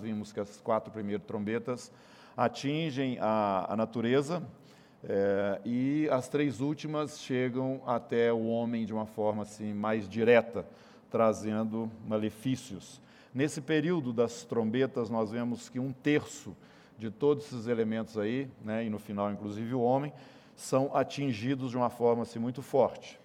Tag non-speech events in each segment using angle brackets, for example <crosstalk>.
vimos que as quatro primeiras trombetas atingem a, a natureza é, e as três últimas chegam até o homem de uma forma assim mais direta, trazendo malefícios. Nesse período das trombetas, nós vemos que um terço de todos esses elementos aí, né, e no final, inclusive o homem, são atingidos de uma forma assim, muito forte.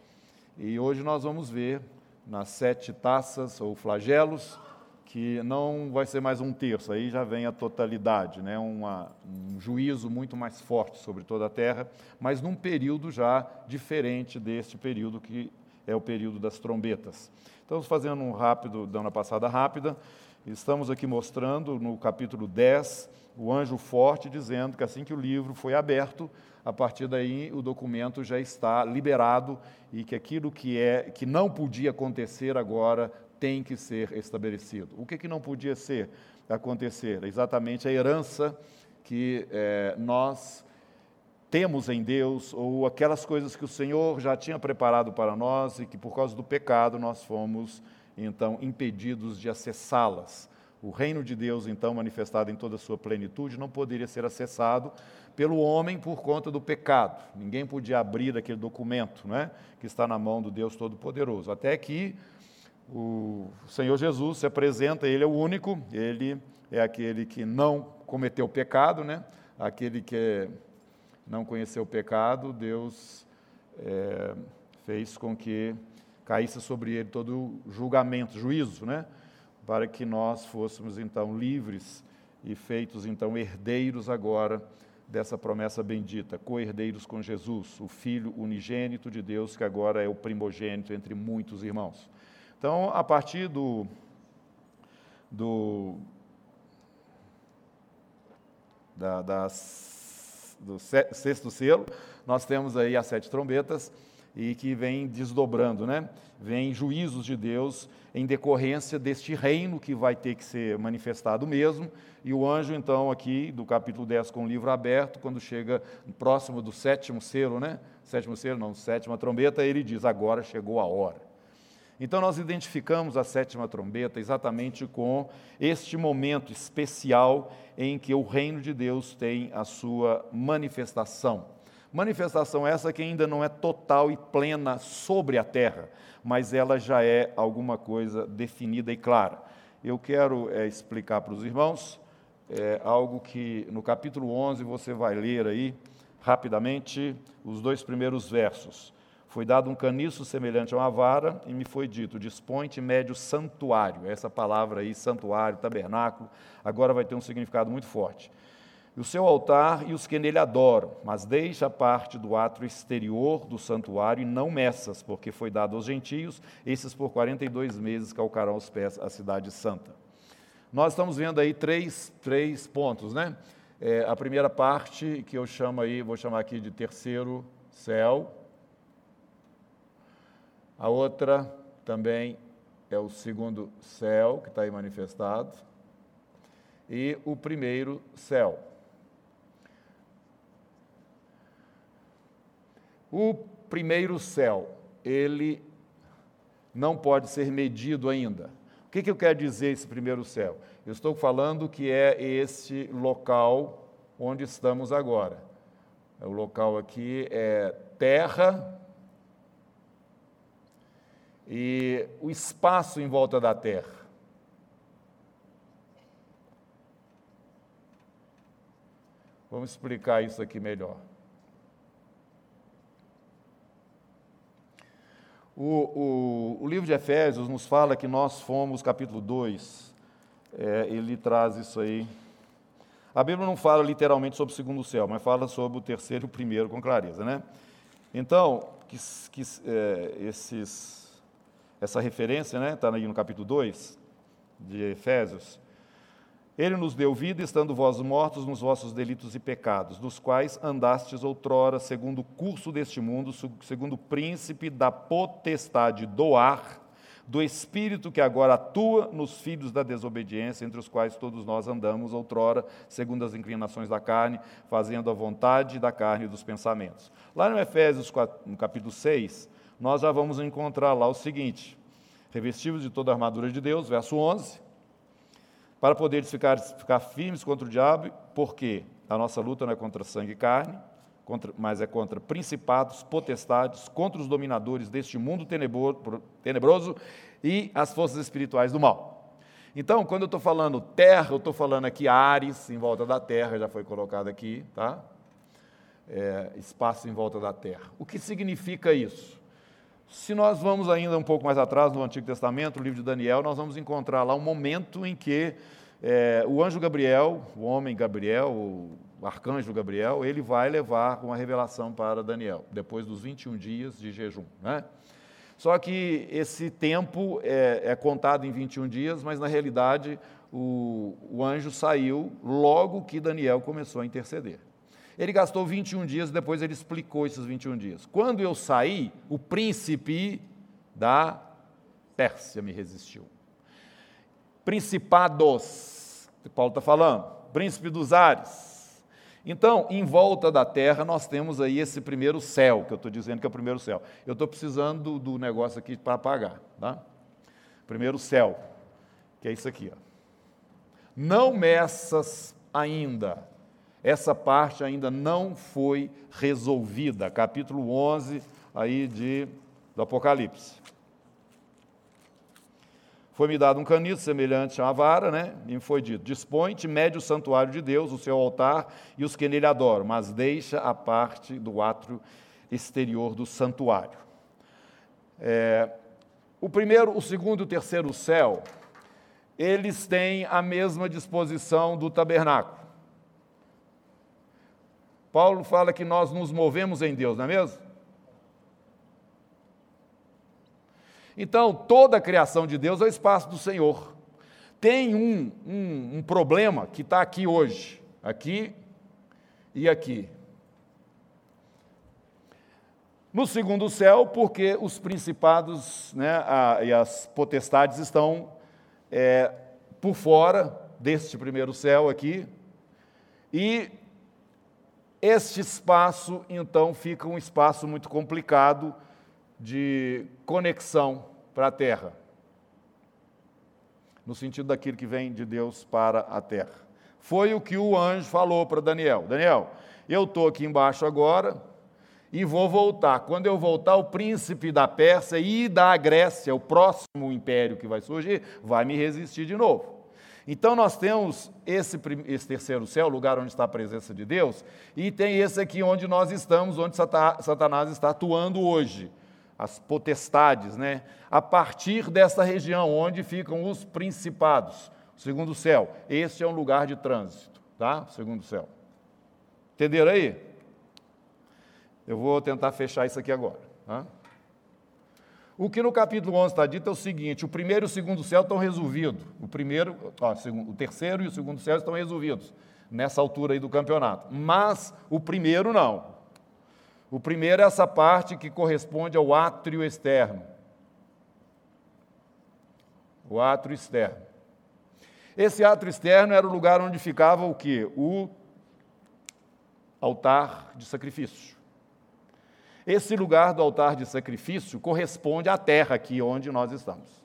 E hoje nós vamos ver nas sete taças ou flagelos, que não vai ser mais um terço, aí já vem a totalidade, né? Uma, um juízo muito mais forte sobre toda a terra, mas num período já diferente deste período que é o período das trombetas. Estamos fazendo um rápido, dando uma passada rápida, estamos aqui mostrando no capítulo 10 o anjo forte dizendo que assim que o livro foi aberto, a partir daí o documento já está liberado e que aquilo que é que não podia acontecer agora tem que ser estabelecido. O que, que não podia ser acontecer? Exatamente a herança que é, nós temos em Deus, ou aquelas coisas que o Senhor já tinha preparado para nós e que por causa do pecado nós fomos então impedidos de acessá-las. O reino de Deus, então, manifestado em toda a sua plenitude, não poderia ser acessado pelo homem por conta do pecado. Ninguém podia abrir aquele documento né, que está na mão do Deus Todo-Poderoso. Até que o Senhor Jesus se apresenta, Ele é o único, Ele é aquele que não cometeu pecado, né? aquele que não conheceu o pecado, Deus é, fez com que caísse sobre ele todo julgamento, juízo, né? para que nós fôssemos então livres e feitos então herdeiros agora dessa promessa bendita, co-herdeiros com Jesus, o Filho unigênito de Deus, que agora é o primogênito entre muitos irmãos. Então, a partir do, do, da, das, do sexto selo, nós temos aí as sete trombetas e que vem desdobrando, né? Vem juízos de Deus em decorrência deste reino que vai ter que ser manifestado mesmo. E o anjo, então, aqui do capítulo 10, com o livro aberto, quando chega próximo do sétimo selo, né? Sétimo selo, não, sétima trombeta, ele diz: agora chegou a hora. Então, nós identificamos a sétima trombeta exatamente com este momento especial em que o reino de Deus tem a sua manifestação. Manifestação essa que ainda não é total e plena sobre a terra, mas ela já é alguma coisa definida e clara. Eu quero é, explicar para os irmãos é, algo que no capítulo 11 você vai ler aí rapidamente os dois primeiros versos. Foi dado um caniço semelhante a uma vara e me foi dito: dispõe-te médio santuário. Essa palavra aí, santuário, tabernáculo, agora vai ter um significado muito forte e o seu altar e os que nele adoram, mas deixa parte do átrio exterior do santuário e não meças, porque foi dado aos gentios, esses por 42 meses calcarão os pés à cidade santa. Nós estamos vendo aí três, três pontos, né? É, a primeira parte, que eu chamo aí, vou chamar aqui de terceiro céu. A outra também é o segundo céu, que está aí manifestado. E o primeiro céu. O primeiro céu, ele não pode ser medido ainda. O que, que eu quero dizer esse primeiro céu? Eu estou falando que é esse local onde estamos agora. O local aqui é terra e o espaço em volta da terra. Vamos explicar isso aqui melhor. O, o, o, livro de Efésios nos fala que nós fomos, capítulo 2, é, ele traz isso aí. A Bíblia não fala literalmente sobre o segundo céu, mas fala sobre o terceiro e o primeiro com clareza, né? Então, que, que, é, esses, essa referência, né, está aí no capítulo 2 de Efésios, ele nos deu vida, estando vós mortos nos vossos delitos e pecados, dos quais andastes outrora, segundo o curso deste mundo, segundo o príncipe da potestade do ar, do espírito que agora atua nos filhos da desobediência, entre os quais todos nós andamos outrora, segundo as inclinações da carne, fazendo a vontade da carne e dos pensamentos. Lá no Efésios, no capítulo 6, nós já vamos encontrar lá o seguinte: revestidos de toda a armadura de Deus, verso 11 para poderes ficar, ficar firmes contra o diabo, porque a nossa luta não é contra sangue e carne, contra, mas é contra principados, potestades, contra os dominadores deste mundo tenebroso e as forças espirituais do mal. Então, quando eu estou falando terra, eu estou falando aqui Ares, em volta da terra, já foi colocado aqui, tá? É, espaço em volta da terra. O que significa isso? Se nós vamos ainda um pouco mais atrás no Antigo Testamento, o livro de Daniel, nós vamos encontrar lá um momento em que é, o anjo Gabriel, o homem Gabriel, o arcanjo Gabriel, ele vai levar uma revelação para Daniel, depois dos 21 dias de jejum. Né? Só que esse tempo é, é, contado em 21 dias, mas na realidade o, o anjo saiu logo que Daniel começou a interceder. Ele gastou 21 dias, depois ele explicou esses 21 dias. Quando eu saí, o príncipe da Pérsia me resistiu. Principados, Paulo está falando, príncipe dos ares. Então, em volta da terra, nós temos aí esse primeiro céu, que eu estou dizendo que é o primeiro céu. Eu estou precisando do, do, negócio aqui para apagar. Tá? Primeiro céu, que é isso aqui. Ó. Não meças ainda essa parte ainda não foi resolvida. Capítulo 11 aí de, do Apocalipse. Foi-me dado um caniço semelhante a uma vara, né? E me foi dito: Dispõe-te, mede o santuário de Deus, o seu altar e os que nele adoram, mas deixa a parte do átrio exterior do santuário. É, o primeiro, o segundo e o terceiro céu, eles têm a mesma disposição do tabernáculo. Paulo fala que nós nos movemos em Deus, não é mesmo? Então, toda a criação de Deus é o espaço do Senhor. Tem um, um, um problema que está aqui hoje, aqui e aqui. No segundo céu, porque os principados né, a, e as potestades estão é, por fora deste primeiro céu aqui, e este espaço, então, fica um espaço muito complicado de conexão para a terra, no sentido daquilo que vem de Deus para a terra. Foi o que o anjo falou para Daniel: Daniel, eu estou aqui embaixo agora e vou voltar. Quando eu voltar, o príncipe da Pérsia e da Grécia, o próximo império que vai surgir, vai me resistir de novo. Então nós temos esse, esse, terceiro céu, lugar onde está a presença de Deus, e tem esse aqui onde nós estamos, onde Satanás está atuando hoje, as potestades, né? A partir dessa região onde ficam os principados, o segundo céu. Este é um lugar de trânsito, tá? O segundo céu. Entenderam aí? Eu vou tentar fechar isso aqui agora. Tá? O que no capítulo 11 está dito é o seguinte: o primeiro e o segundo céu estão resolvidos. O primeiro, ó, o terceiro e o segundo céu estão resolvidos nessa altura aí do campeonato. Mas o primeiro não. O primeiro é essa parte que corresponde ao átrio externo. O átrio externo. Esse átrio externo era o lugar onde ficava o que? O altar de sacrifício. Esse lugar do altar de sacrifício corresponde à terra aqui onde nós estamos.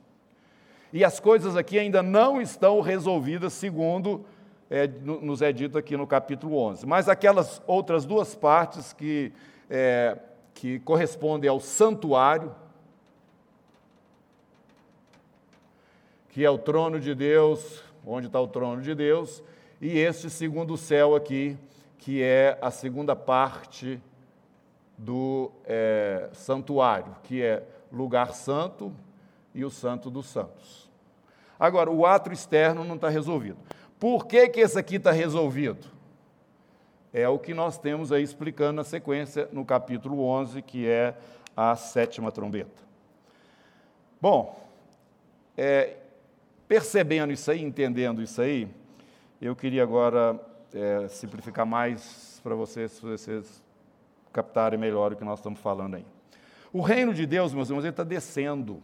E as coisas aqui ainda não estão resolvidas segundo é, nos é dito aqui no capítulo 11. Mas aquelas outras duas partes que, é, que correspondem ao santuário, que é o trono de Deus, onde está o trono de Deus, e este segundo céu aqui, que é a segunda parte do é, santuário, que é lugar santo e o santo dos santos. Agora, o ato externo não está resolvido. Por que, que esse aqui está resolvido? É o que nós temos aí explicando na sequência no capítulo 11, que é a sétima trombeta. Bom, é, percebendo isso aí, entendendo isso aí, eu queria agora é, simplificar mais para vocês, se vocês captarem melhor o que nós estamos falando aí. O reino de Deus, meus irmãos, ele está descendo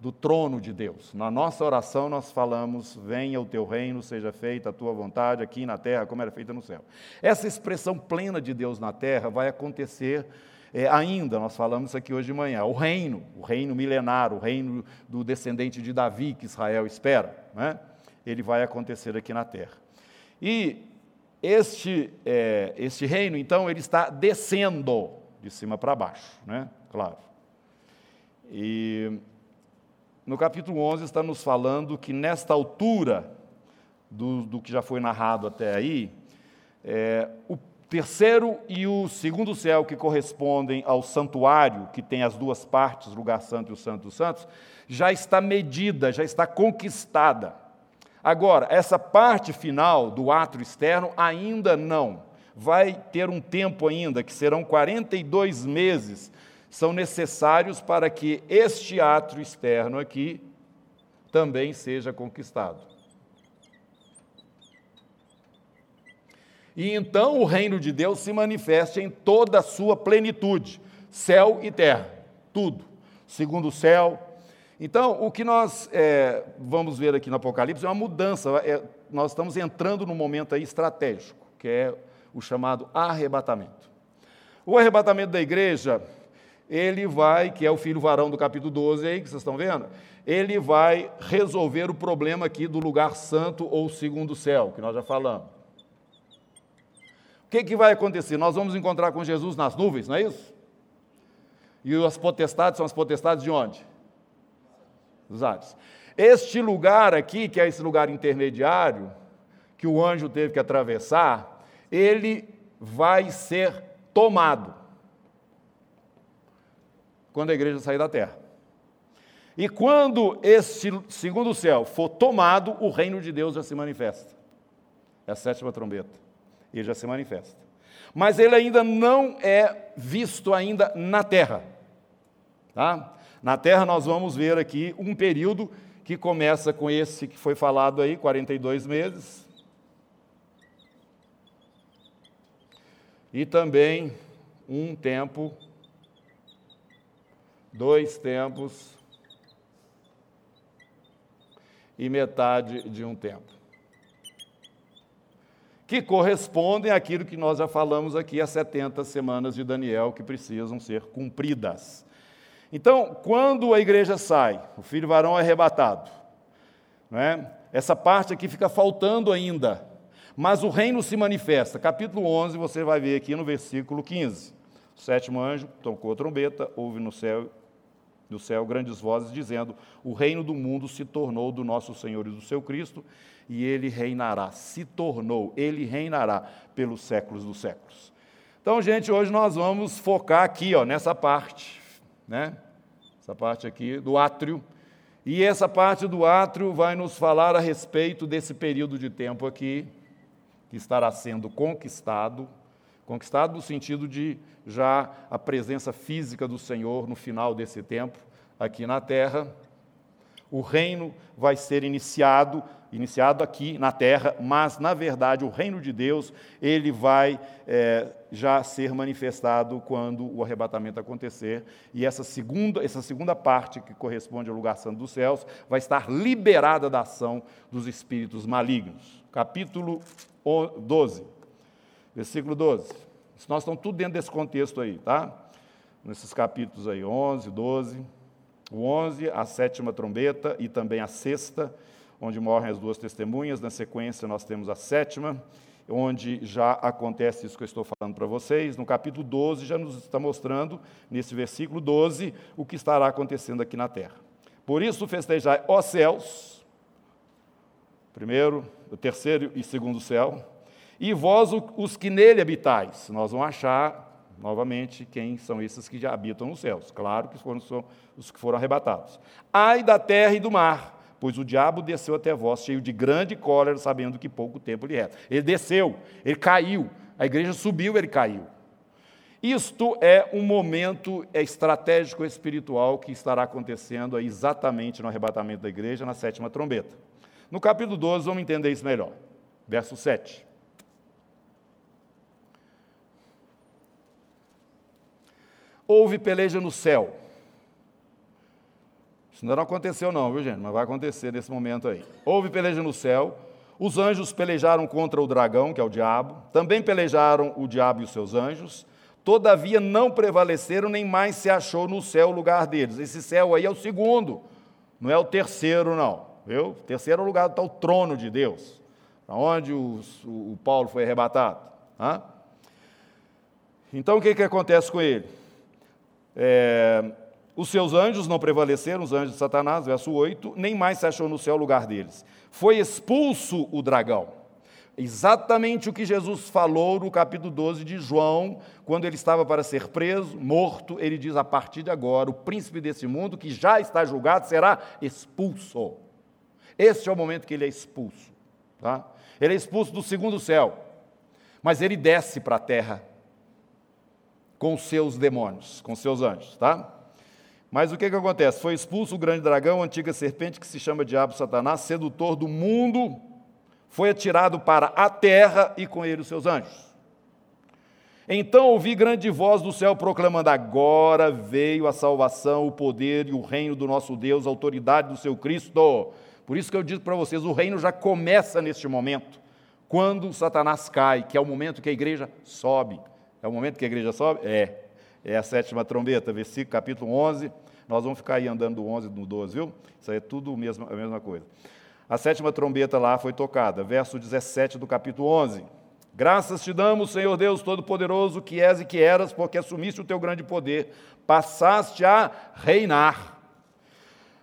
do trono de Deus. Na nossa oração nós falamos: venha o teu reino, seja feita a tua vontade aqui na terra, como era feita no céu. Essa expressão plena de Deus na terra vai acontecer é, ainda, nós falamos isso aqui hoje de manhã, o reino, o reino milenar, o reino do descendente de Davi que Israel espera. Né? ele vai acontecer aqui na terra. E este, é, este reino, então, ele está descendo de cima para baixo, né? Claro. E no capítulo 11 está nos falando que nesta altura do, do que já foi narrado até aí, é, o terceiro e o segundo céu, que correspondem ao santuário, que tem as duas partes, lugar santo e o santo dos santos, já está medida, já está conquistada. Agora, essa parte final do átrio externo ainda não. Vai ter um tempo ainda, que serão 42 meses, são necessários para que este átrio externo aqui também seja conquistado. E então o reino de Deus se manifeste em toda a sua plenitude, céu e terra, tudo. Segundo o céu. Então, o que nós é, vamos ver aqui no Apocalipse é uma mudança. É, nós estamos entrando num momento aí estratégico, que é o chamado arrebatamento. O arrebatamento da igreja, ele vai, que é o filho varão do capítulo 12 aí, que vocês estão vendo, ele vai resolver o problema aqui do lugar santo ou segundo céu, que nós já falamos. O que, que vai acontecer? Nós vamos encontrar com Jesus nas nuvens, não é isso? E as potestades são as potestades de onde? Dos ares. Este lugar aqui, que é esse lugar intermediário, que o anjo teve que atravessar, ele vai ser tomado quando a igreja sair da terra. E quando este segundo céu for tomado, o reino de Deus já se manifesta. É a sétima trombeta ele já se manifesta. Mas ele ainda não é visto ainda na terra. Tá? Na terra nós vamos ver aqui um período que começa com esse que foi falado aí, 42 meses. E também um tempo, dois tempos e metade de um tempo que correspondem àquilo que nós já falamos aqui, as 70 semanas de Daniel que precisam ser cumpridas. Então, quando a igreja sai, o filho varão é arrebatado, né? essa parte aqui fica faltando ainda, mas o reino se manifesta. Capítulo 11, você vai ver aqui no versículo 15. O sétimo anjo tocou a trombeta, houve no céu do céu grandes vozes dizendo: O reino do mundo se tornou do nosso Senhor e do seu Cristo, e ele reinará. Se tornou, ele reinará pelos séculos dos séculos. Então, gente, hoje nós vamos focar aqui, ó, nessa parte, né? Essa parte aqui do átrio. E essa parte do átrio vai nos falar a respeito desse período de tempo aqui, que estará sendo conquistado conquistado no sentido de já a presença física do Senhor no final desse tempo aqui na terra. O reino vai ser iniciado, iniciado aqui na terra, mas na verdade o reino de Deus ele vai é, já ser manifestado quando o arrebatamento acontecer e essa segunda essa segunda parte que corresponde ao lugar santo dos céus vai estar liberada da ação dos espíritos malignos. Capítulo 12, versículo 12. Nós estamos tudo dentro desse contexto aí, tá? Nesses capítulos aí, 11, 12. O 11, a sétima trombeta e também a sexta, onde morrem as duas testemunhas. Na sequência, nós temos a sétima, onde já acontece isso que eu estou falando para vocês. No capítulo 12, já nos está mostrando, nesse versículo 12, o que estará acontecendo aqui na terra. Por isso, festejai, ó céus, primeiro, o terceiro e segundo céu, e vós, os que nele habitais. Nós vamos achar novamente quem são esses que já habitam nos céus. Claro que foram os que foram arrebatados. Ai da terra e do mar, pois o diabo desceu até vós, cheio de grande cólera, sabendo que pouco tempo lhe resta. Ele desceu, ele caiu. A igreja subiu, ele caiu. Isto é um momento estratégico espiritual que estará acontecendo exatamente no arrebatamento da igreja, na sétima trombeta. No capítulo 12, vamos entender isso melhor. Verso 7. Houve peleja no céu. Isso não aconteceu, não, viu, gente? Mas vai acontecer nesse momento aí. Houve peleja no céu. Os anjos pelejaram contra o dragão, que é o diabo. Também pelejaram o diabo e os seus anjos. Todavia não prevaleceram, nem mais se achou no céu o lugar deles. Esse céu aí é o segundo, não é o terceiro, não. Viu? Terceiro lugar está o trono de Deus, para onde o, o, Paulo foi arrebatado. Tá? Então o que, que acontece com ele? É, os seus anjos não prevaleceram, os anjos de Satanás, verso 8, nem mais se achou no céu lugar deles. Foi expulso o dragão. Exatamente o que Jesus falou no capítulo 12 de João, quando ele estava para ser preso, morto, ele diz: a partir de agora, o príncipe desse mundo, que já está julgado, será expulso. Este é o momento que ele é expulso. Tá? Ele é expulso do segundo céu, mas ele desce para a terra com seus demônios, com seus anjos. Tá? Mas o que, que acontece? Foi expulso o grande dragão, a antiga serpente que se chama Diabo Satanás, sedutor do mundo foi atirado para a terra e com ele os seus anjos. Então ouvi grande voz do céu proclamando: Agora veio a salvação, o poder e o reino do nosso Deus, a autoridade do seu Cristo. Por isso que eu digo para vocês: o reino já começa neste momento, quando Satanás cai, que é o momento que a igreja sobe. É o momento que a igreja sobe? É. É a sétima trombeta, versículo capítulo 11. Nós vamos ficar aí andando do 11 no 12, viu? Isso aí é tudo a mesma, a mesma coisa. A sétima trombeta lá foi tocada, verso 17 do capítulo 11. Graças te damos, Senhor Deus Todo-Poderoso, que és e que eras, porque assumiste o teu grande poder, passaste a reinar.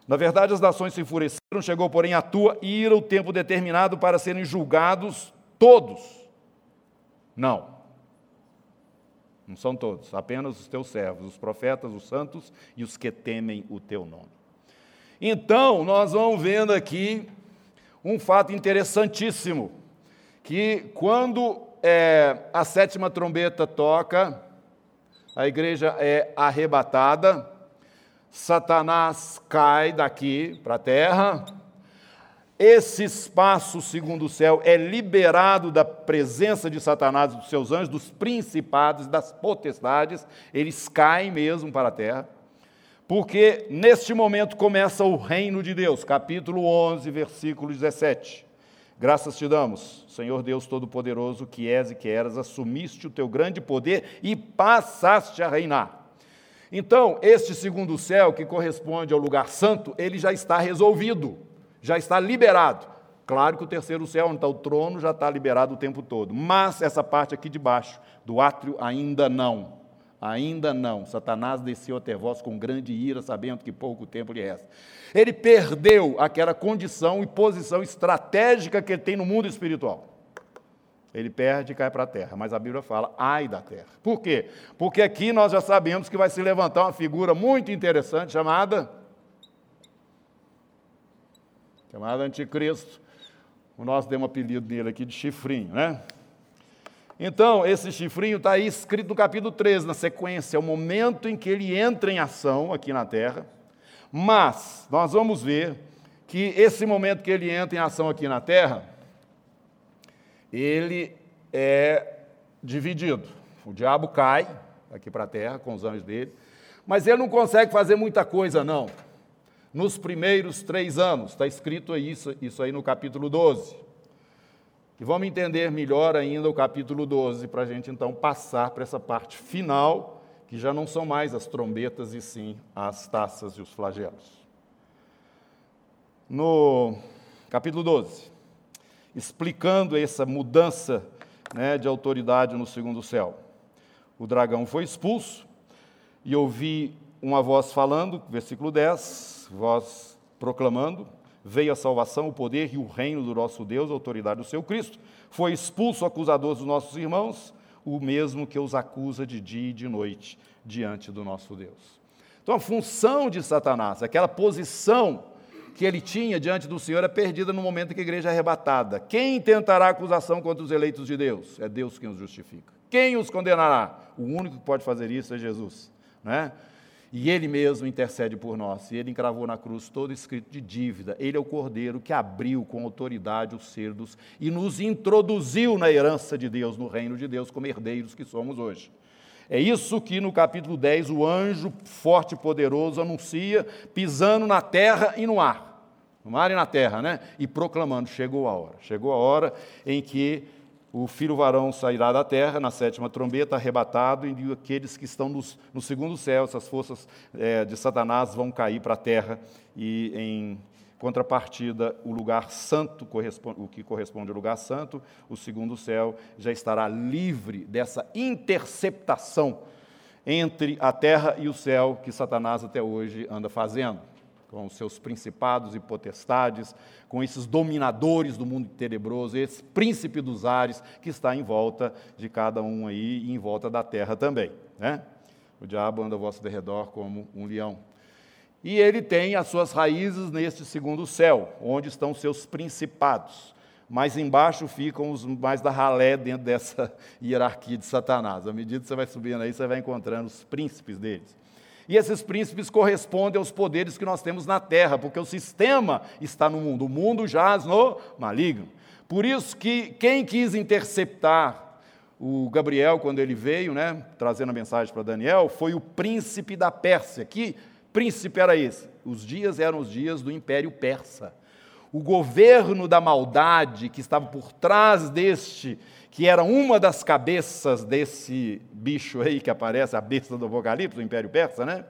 Na verdade, as nações se enfureceram, chegou, porém, a tua ira, o tempo determinado para serem julgados todos. Não. Não são todos, apenas os teus servos, os profetas, os santos e os que temem o teu nome. Então, nós vamos vendo aqui um fato interessantíssimo, que quando é, a sétima trombeta toca, a igreja é arrebatada, Satanás cai daqui para a terra, esse espaço, segundo o céu, é liberado da presença de Satanás e dos seus anjos, dos principados, das potestades, eles caem mesmo para a terra porque neste momento começa o reino de Deus, capítulo 11, versículo 17. Graças te damos, Senhor Deus Todo-Poderoso, que és e que eras, assumiste o teu grande poder e passaste a reinar. Então, este segundo céu, que corresponde ao lugar santo, ele já está resolvido, já está liberado. Claro que o terceiro céu, onde está o trono, já está liberado o tempo todo, mas essa parte aqui de baixo, do átrio, ainda não. Ainda não. Satanás desceu até vós com grande ira, sabendo que pouco tempo lhe resta. Ele perdeu aquela condição e posição estratégica que ele tem no mundo espiritual. Ele perde e cai para a terra. Mas a Bíblia fala, ai da terra. Por quê? Porque aqui nós já sabemos que vai se levantar uma figura muito interessante chamada. Chamada Anticristo. O nosso deu um apelido dele aqui de chifrinho, né? Então, esse chifrinho está aí escrito no capítulo 13, na sequência, é o momento em que ele entra em ação aqui na terra. Mas, nós vamos ver que esse momento que ele entra em ação aqui na terra, ele é dividido. O diabo cai aqui para a terra com os anjos dele, mas ele não consegue fazer muita coisa, não. Nos primeiros três anos, está escrito isso, isso aí no capítulo 12. E vamos entender melhor ainda o capítulo 12, para a gente então passar para essa parte final, que já não são mais as trombetas e sim as taças e os flagelos. No capítulo 12, explicando essa mudança né, de autoridade no segundo céu. O dragão foi expulso e ouvi uma voz falando, versículo 10, voz proclamando: veio a salvação, o poder e o reino do nosso Deus, a autoridade do seu Cristo. Foi expulso o acusador dos nossos irmãos, o mesmo que os acusa de dia e de noite diante do nosso Deus. Então a função de Satanás, aquela posição que ele tinha diante do Senhor é perdida no momento que a igreja é arrebatada. Quem tentará acusação contra os eleitos de Deus? É Deus quem os justifica. Quem os condenará? O único que pode fazer isso é Jesus. Não é? E ele mesmo intercede por nós. E ele encravou na cruz todo escrito de dívida. Ele é o cordeiro que abriu com autoridade os cerdos e nos introduziu na herança de Deus, no reino de Deus, como herdeiros que somos hoje. É isso que no capítulo 10 o anjo forte e poderoso anuncia, pisando na terra e no ar. No mar e na terra, né? E proclamando: chegou a hora. Chegou a hora em que o filho varão sairá da terra na sétima trombeta, arrebatado, e aqueles que estão nos, no segundo céu, essas forças é, de Satanás vão cair para a terra e em Contrapartida, o lugar santo, o que corresponde ao lugar santo, o segundo céu, já estará livre dessa interceptação entre a terra e o céu que Satanás até hoje anda fazendo, com seus principados e potestades, com esses dominadores do mundo tenebroso, esse príncipe dos ares que está em volta de cada um aí e em volta da terra também. Né? O diabo anda ao vosso derredor como um leão. E ele tem as suas raízes neste segundo céu, onde estão seus principados. Mais embaixo ficam os mais da ralé dentro dessa <laughs> hierarquia de Satanás. À medida que você vai subindo aí, você vai encontrando os príncipes deles. E esses príncipes correspondem aos poderes que nós temos na terra, porque o sistema está no mundo. O mundo jaz no maligno. Por isso que quem quis interceptar o Gabriel quando ele veio, né, trazendo a mensagem para Daniel, foi o príncipe da Pérsia, que príncipe era esse? Os dias eram os dias do Império Persa. O governo da maldade que estava por trás deste, que era uma das cabeças desse bicho aí que aparece, a besta do Apocalipse, do Império Persa, né?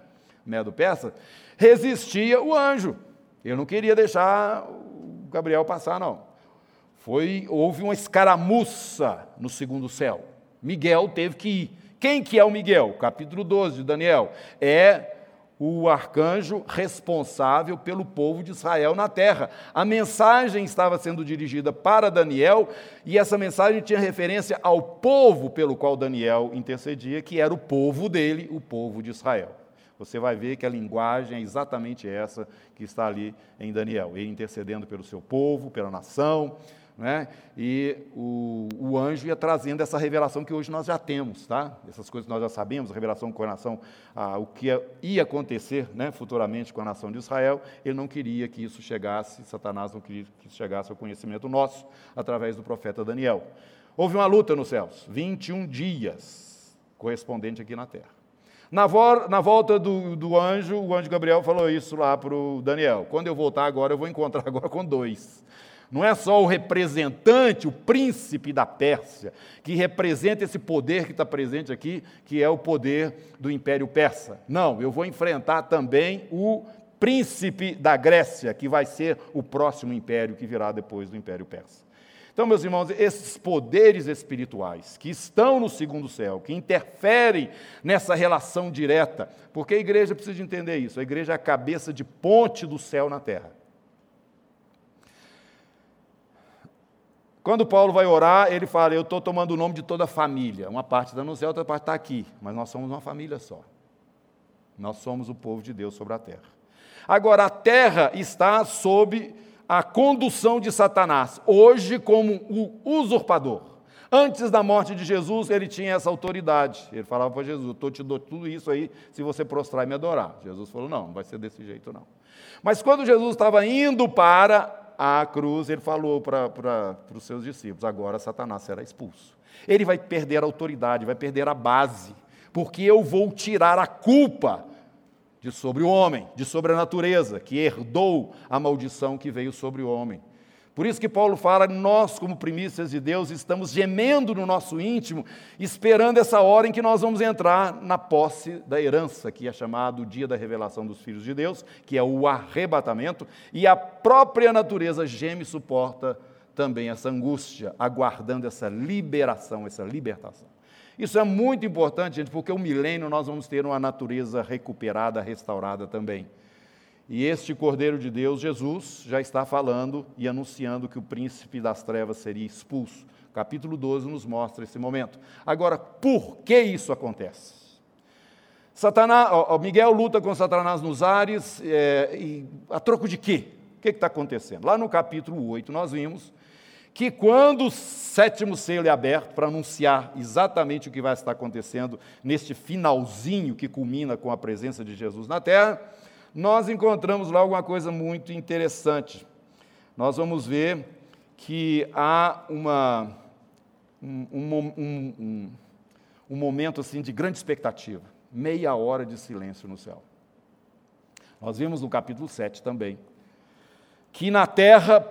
Medo Persa, resistia o anjo. Eu não queria deixar o Gabriel passar, não. Foi, houve uma escaramuça no segundo céu. Miguel teve que ir. Quem que é o Miguel? Capítulo 12 de Daniel. É o arcanjo responsável pelo povo de Israel na terra. A mensagem estava sendo dirigida para Daniel e essa mensagem tinha referência ao povo pelo qual Daniel intercedia, que era o povo dele, o povo de Israel. Você vai ver que a linguagem é exatamente essa que está ali em Daniel, ele intercedendo pelo seu povo, pela nação, né? e o, o, anjo ia trazendo essa revelação que hoje nós já temos, tá? essas coisas nós já sabemos, a revelação com a nação, o que ia acontecer né, futuramente com a nação de Israel, ele não queria que isso chegasse, Satanás não queria que isso chegasse ao conhecimento nosso, através do profeta Daniel. Houve uma luta nos céus, 21 dias, correspondente aqui na terra. Na, vo na volta do, do, anjo, o anjo Gabriel falou isso lá para o Daniel. Quando eu voltar agora, eu vou encontrar <laughs> agora com dois. Não é só o representante, o príncipe da Pérsia, que representa esse poder que está presente aqui, que é o poder do Império Persa. Não, eu vou enfrentar também o príncipe da Grécia, que vai ser o próximo império que virá depois do Império Persa. Então, meus irmãos, esses poderes espirituais que estão no segundo céu, que interferem nessa relação direta, porque a igreja precisa entender isso, a igreja é a cabeça de ponte do céu na terra. Quando Paulo vai orar, ele fala: Eu estou tomando o nome de toda a família. Uma parte está no céu, outra parte está aqui. Mas nós somos uma família só. Nós somos o povo de Deus sobre a terra. Agora, a terra está sob a condução de Satanás, hoje como o usurpador. Antes da morte de Jesus, ele tinha essa autoridade. Ele falava para Jesus: Eu te dou tudo isso aí se você prostrar e me adorar. Jesus falou: Não, não vai ser desse jeito não. Mas quando Jesus estava indo para à cruz, ele falou para os seus discípulos: agora Satanás será expulso. Ele vai perder a autoridade, vai perder a base, porque eu vou tirar a culpa de sobre o homem, de sobre a natureza, que herdou a maldição que veio sobre o homem. Por isso que Paulo fala, nós, como primícias de Deus, estamos gemendo no nosso íntimo, esperando essa hora em que nós vamos entrar na posse da herança, que é chamado o dia da revelação dos filhos de Deus, que é o arrebatamento, e a própria natureza geme e suporta também essa angústia, aguardando essa liberação, essa libertação. Isso é muito importante, gente, porque o milênio nós vamos ter uma natureza recuperada, restaurada também. E este Cordeiro de Deus, Jesus, já está falando e anunciando que o príncipe das trevas seria expulso. Capítulo 12 nos mostra esse momento. Agora, por que isso acontece? Satanás, ó, Miguel luta com Satanás nos ares, é, e a troco de quê? O que está acontecendo? Lá no capítulo 8, nós vimos que quando o sétimo selo é aberto para anunciar exatamente o que vai estar acontecendo neste finalzinho que culmina com a presença de Jesus na terra, nós encontramos lá alguma coisa muito interessante. Nós vamos ver que há uma, um, um, um, um momento assim de grande expectativa, meia hora de silêncio no céu. Nós vimos no capítulo 7 também que na terra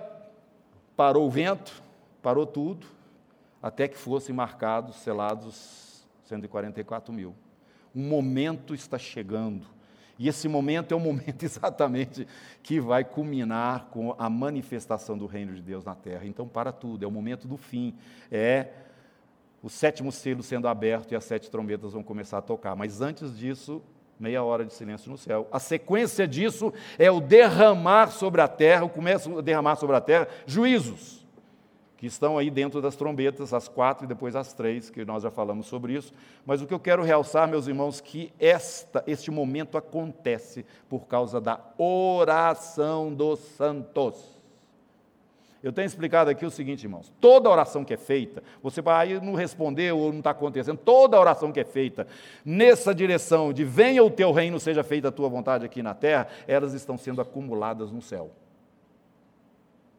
parou o vento, parou tudo, até que fossem marcados, selados 144 mil. Um momento está chegando E esse momento é o momento <laughs> exatamente que vai culminar com a manifestação do reino de Deus na terra. Então, para tudo, é o momento do fim. É o sétimo selo sendo aberto e as sete trombetas vão começar a tocar. Mas antes disso, meia hora de silêncio no céu. A sequência disso é o derramar sobre a terra, começa a derramar sobre a terra juízos que estão aí dentro das trombetas, as quatro e depois as três, que nós já falamos sobre isso. Mas o que eu quero realçar, meus irmãos, que esta, este momento acontece por causa da oração dos santos. Eu tenho explicado aqui o seguinte, irmãos: toda oração que é feita, você vai não responder ou não está acontecendo, toda oração que é feita nessa direção de venha o teu reino, seja feita a tua vontade aqui na terra, elas estão sendo acumuladas no céu.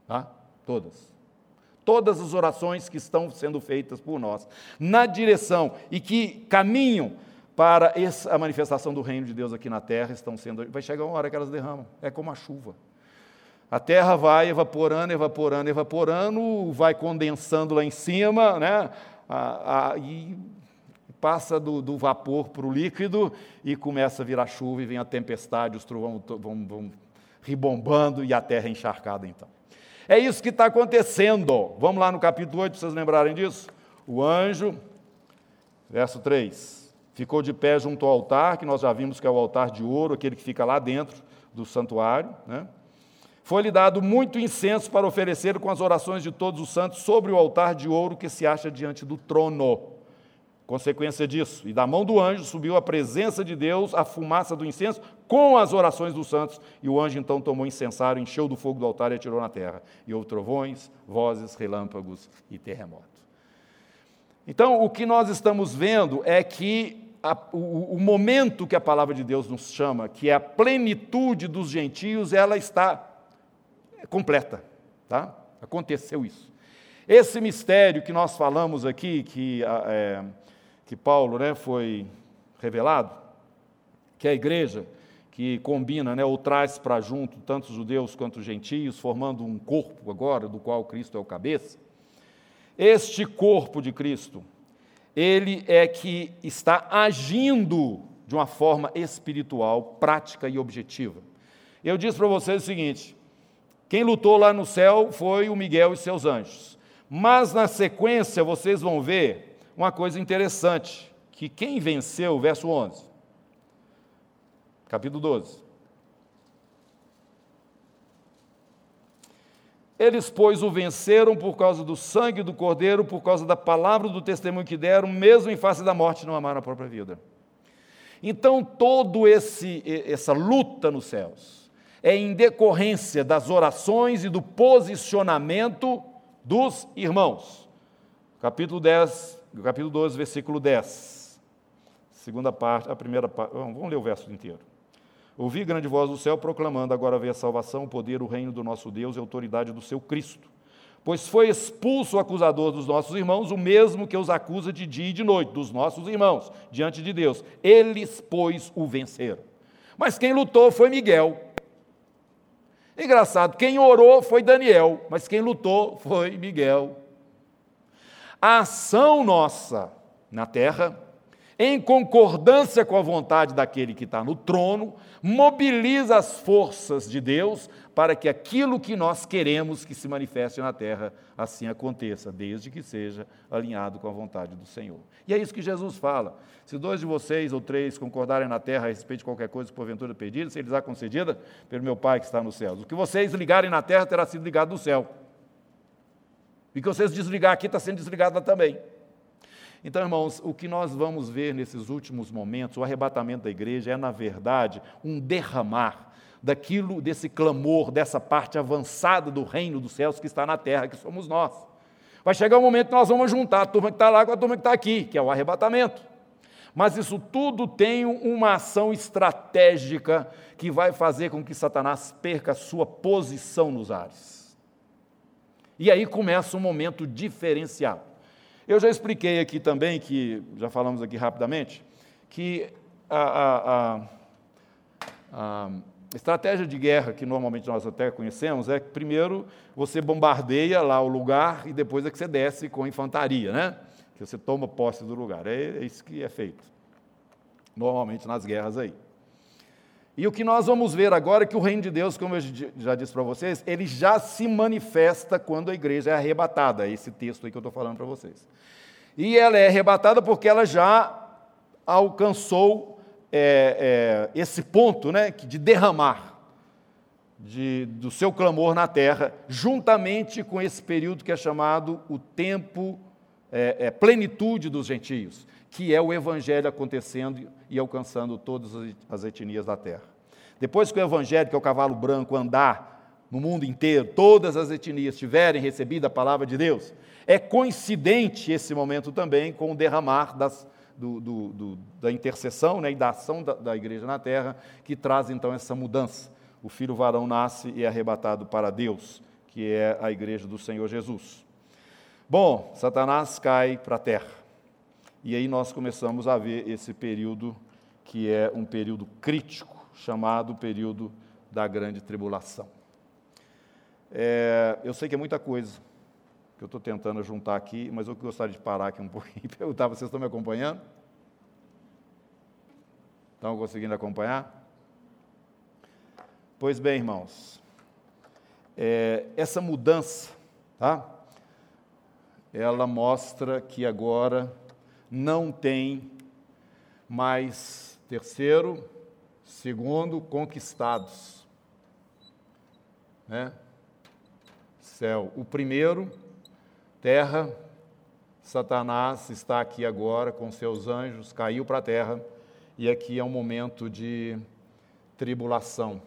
Tá? Todas todas as orações que estão sendo feitas por nós, na direção e que caminham para essa, a manifestação do reino de Deus aqui na terra, estão sendo. Vai chegar uma hora que elas derramam, é como a chuva. A terra vai evaporando, evaporando, evaporando, vai condensando lá em cima, né? A, a, e passa do, do vapor para o líquido e começa a virar chuva e vem a tempestade, os trovões vão, vão ribombando e a terra é encharcada então. É isso que está acontecendo. Vamos lá no capítulo 8, para vocês lembrarem disso. O anjo, verso 3, ficou de pé junto ao altar, que nós já vimos que é o altar de ouro, aquele que fica lá dentro do santuário. Né? Foi-lhe dado muito incenso para oferecer com as orações de todos os santos sobre o altar de ouro que se acha diante do trono. Consequência disso, e da mão do anjo subiu a presença de Deus, a fumaça do incenso, com as orações dos santos, e o anjo então tomou incensário, encheu do fogo do altar e atirou na terra. E houve trovões, vozes, relâmpagos e terremoto. Então, o que nós estamos vendo é que a, o, o momento que a palavra de Deus nos chama, que é a plenitude dos gentios, ela está completa. Tá? Aconteceu isso. Esse mistério que nós falamos aqui, que. É, que Paulo né, foi revelado, que é a igreja que combina né, ou traz para junto tanto judeus quanto gentios, formando um corpo agora, do qual Cristo é o cabeça. Este corpo de Cristo, ele é que está agindo de uma forma espiritual, prática e objetiva. Eu disse para vocês o seguinte: quem lutou lá no céu foi o Miguel e seus anjos. Mas na sequência vocês vão ver uma coisa interessante, que quem venceu, verso 11, capítulo 12. Eles, pois, o venceram por causa do sangue do Cordeiro, por causa da palavra do testemunho que deram, mesmo em face da morte, não amaram a própria vida. Então, todo esse essa luta nos céus é em decorrência das orações e do posicionamento dos irmãos. Capítulo 10, capítulo 12, versículo 10. Segunda parte, a primeira parte, vamos ler o verso inteiro. Ouvi grande voz do céu proclamando: agora vem a salvação, o poder, o reino do nosso Deus e a autoridade do seu Cristo. Pois foi expulso o acusador dos nossos irmãos, o mesmo que os acusa de dia e de noite, dos nossos irmãos, diante de Deus. Eles, pois, o venceram. Mas quem lutou foi Miguel. Engraçado, quem orou foi Daniel, mas quem lutou foi Miguel. A ação nossa na terra, em concordância com a vontade daquele que está no trono, mobiliza as forças de Deus para que aquilo que nós queremos que se manifeste na terra assim aconteça, desde que seja alinhado com a vontade do Senhor. E é isso que Jesus fala. Se dois de vocês ou três concordarem na terra a respeito de qualquer coisa que porventura pedida, se lhes há concedida pelo meu Pai que está nos céus. O que vocês ligarem na terra terá sido ligado no céu. E que vocês desligar aqui está sendo desligado lá também. Então, irmãos, o que nós vamos ver nesses últimos momentos, o arrebatamento da igreja, é, na verdade, um derramar daquilo, desse clamor, dessa parte avançada do reino dos céus que está na terra, que somos nós. Vai chegar um momento que nós vamos juntar a turma que está lá com a turma que está aqui, que é o arrebatamento. Mas isso tudo tem uma ação estratégica que vai fazer com que Satanás perca a sua posição nos ares. E aí começa um momento diferenciado. Eu já expliquei aqui também, que já falamos aqui rapidamente, que a, a, a, a estratégia de guerra que normalmente nós até conhecemos é que primeiro você bombardeia lá o lugar e depois é que você desce com infantaria, né? Que você toma posse do lugar. É, é isso que é feito. Normalmente nas guerras aí. E o que nós vamos ver agora é que o reino de Deus, como eu já disse para vocês, ele já se manifesta quando a igreja é arrebatada. É esse texto aí que eu estou falando para vocês. E ela é arrebatada porque ela já alcançou é, é, esse ponto né, de derramar de, do seu clamor na terra, juntamente com esse período que é chamado o tempo, é, é plenitude dos gentios que é o evangelho acontecendo e alcançando todas as etnias da terra. Depois que o evangelho, que é o cavalo branco, andar no mundo inteiro, todas as etnias tiverem recebido a palavra de Deus, é coincidente esse momento também com o derramar das, do, do, do, da intercessão né, e da ação da, da igreja na terra, que traz então essa mudança. O filho varão nasce e é arrebatado para Deus, que é a igreja do Senhor Jesus. Bom, Satanás cai para a terra. E aí nós começamos a ver esse período que é um período crítico, chamado período da grande tribulação. É, eu sei que é muita coisa que eu estou tentando juntar aqui, mas eu gostaria de parar aqui um <laughs> pouquinho e perguntar: vocês estão me acompanhando? Estão conseguindo acompanhar? Pois bem, irmãos, é, essa mudança, tá? Ela mostra que agora não tem mais terceiro, segundo, conquistados. Né? Céu. O primeiro, terra, Satanás está aqui agora com seus anjos, caiu para a terra, e aqui é um momento de tribulação.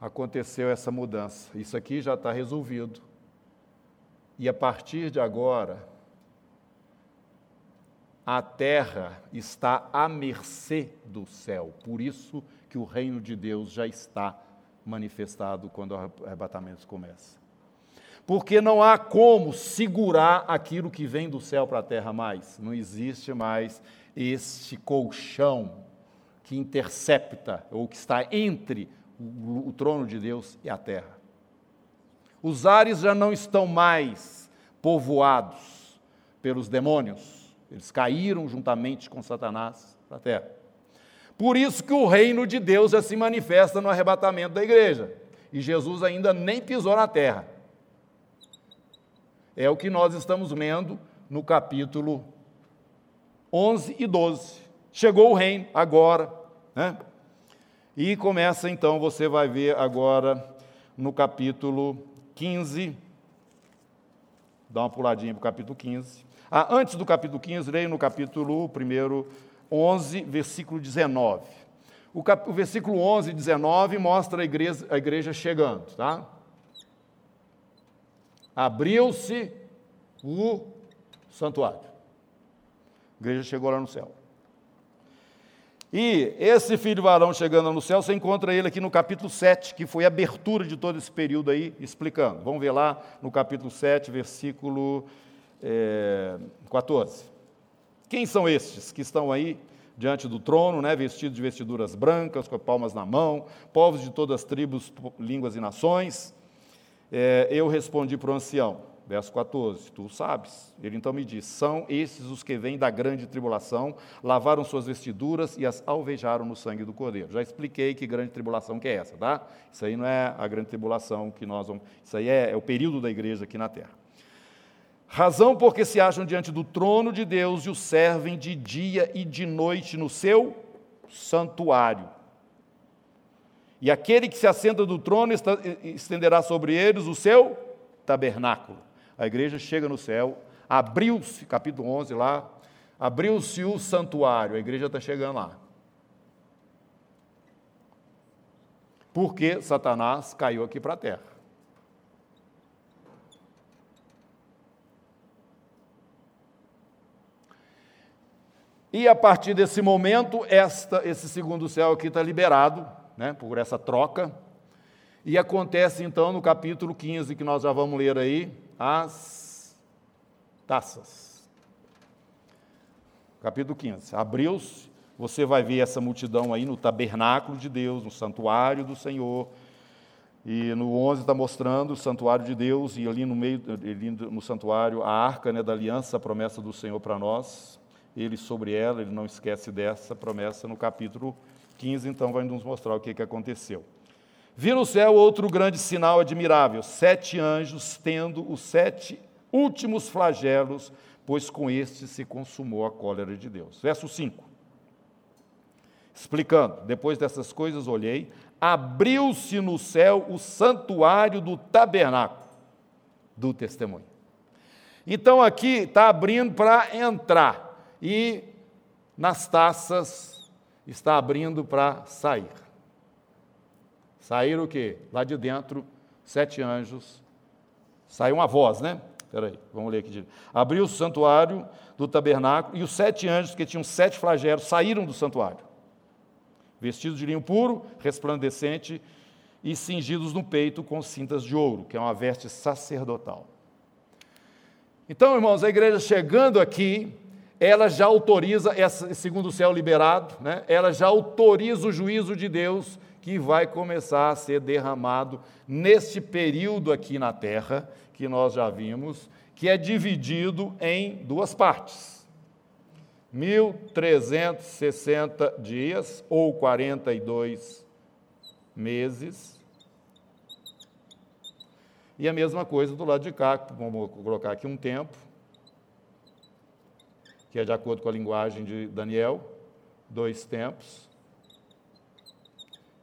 Aconteceu essa mudança. Isso aqui já está resolvido. E a partir de agora, a terra está à mercê do céu. Por isso que o reino de Deus já está manifestado quando o arrebatamento começa. Porque não há como segurar aquilo que vem do céu para a terra mais. Não existe mais este colchão que intercepta ou que está entre o, trono de Deus e a terra. Os ares já não estão mais povoados pelos demônios, eles caíram juntamente com Satanás para a terra. Por isso que o reino de Deus já se manifesta no arrebatamento da igreja. E Jesus ainda nem pisou na terra. É o que nós estamos lendo no capítulo 11 e 12. Chegou o reino agora, né? E começa então, você vai ver agora no capítulo 15. Dá uma puladinha para o capítulo 15. Ah, antes do capítulo 15, leio no capítulo 1, 11, versículo 19. O, cap, o versículo 11 e 19 mostra a igreja, a igreja chegando, tá? Abriu-se o santuário. A igreja chegou lá no céu. E esse filho varão chegando no céu, você encontra ele aqui no capítulo 7, que foi a abertura de todo esse período aí, explicando. Vamos ver lá no capítulo 7, versículo é, 14. Quem são estes que estão aí diante do trono, né, vestidos de vestiduras brancas, com palmas na mão, povos de todas as tribos, línguas e nações? É, eu respondi para o ancião, Verso 14, tu sabes. Ele então me diz: São esses os que vêm da grande tribulação, lavaram suas vestiduras e as alvejaram no sangue do cordeiro. Já expliquei que grande tribulação que é essa, tá? Isso aí não é a grande tribulação que nós vamos. Isso aí é, é o período da igreja aqui na terra. Razão porque se acham diante do trono de Deus e o servem de dia e de noite no seu santuário. E aquele que se assenta do trono estenderá sobre eles o seu tabernáculo a igreja chega no céu, abriu-se, capítulo 11 lá, abriu-se o santuário, a igreja está chegando lá. Porque Satanás caiu aqui para a terra. E a partir desse momento, esta, esse segundo céu aqui está liberado, né, por essa troca. E acontece então no capítulo 15, que nós já vamos ler aí, as taças. Capítulo 15. Abriu-se, você vai ver essa multidão aí no tabernáculo de Deus, no santuário do Senhor. E no 11 está mostrando o santuário de Deus, e ali no meio, ali no santuário, a arca né, da aliança, a promessa do Senhor para nós. Ele sobre ela, ele não esquece dessa promessa no capítulo 15, então vai nos mostrar o que, que aconteceu. Vi no céu outro grande sinal admirável: sete anjos tendo os sete últimos flagelos, pois com este se consumou a cólera de Deus. Verso 5. Explicando, depois dessas coisas olhei, abriu-se no céu o santuário do tabernáculo do testemunho. Então aqui está abrindo para entrar, e nas taças está abrindo para sair. Saíram o quê? Lá de dentro, sete anjos. Saiu uma voz, né? Espera aí, vamos ler aqui. Abriu o santuário do tabernáculo e os sete anjos que tinham sete flagelos saíram do santuário, vestidos de linho puro, resplandecente e cingidos no peito com cintas de ouro, que é uma veste sacerdotal. Então, irmãos, a igreja chegando aqui, ela já autoriza, segundo o céu liberado, né, ela já autoriza o juízo de Deus que vai começar a ser derramado neste período aqui na terra, que nós já vimos, que é dividido em duas partes. 1360 dias ou 42 meses. E a mesma coisa do lado de cá, vamos colocar aqui um tempo, que é de acordo com a linguagem de Daniel, dois tempos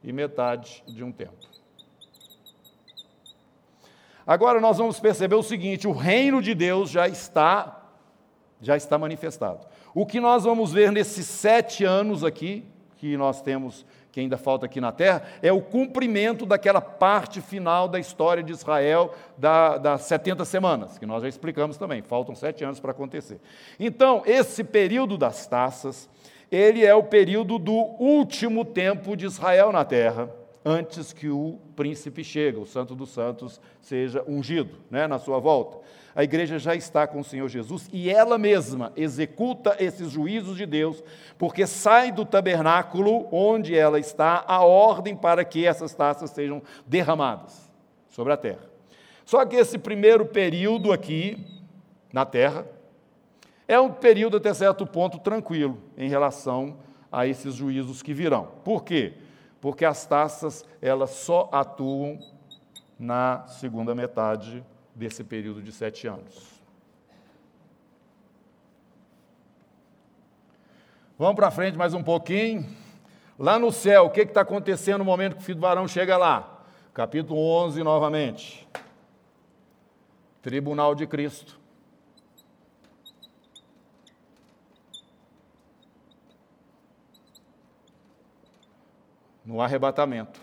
e metade de um tempo. Agora nós vamos perceber o seguinte: o reino de Deus já está, já está manifestado. O que nós vamos ver nesses sete anos aqui, que nós temos, que ainda falta aqui na terra, é o cumprimento daquela parte final da história de Israel, da, das 70 semanas, que nós já explicamos também, faltam sete anos para acontecer. Então, esse período das taças, ele é o período do último tempo de Israel na terra, antes que o príncipe chegue, o santo dos santos, seja ungido né, na sua volta. A igreja já está com o Senhor Jesus e ela mesma executa esses juízos de Deus, porque sai do tabernáculo onde ela está a ordem para que essas taças sejam derramadas sobre a terra. Só que esse primeiro período aqui, na terra, é um período até certo ponto tranquilo em relação a esses juízos que virão. Por quê? Porque as taças elas só atuam na segunda metade desse período de sete anos. Vamos para frente mais um pouquinho. Lá no céu, o que está acontecendo no momento que o filho do varão chega lá? Capítulo 11, novamente. Tribunal de Cristo. No arrebatamento.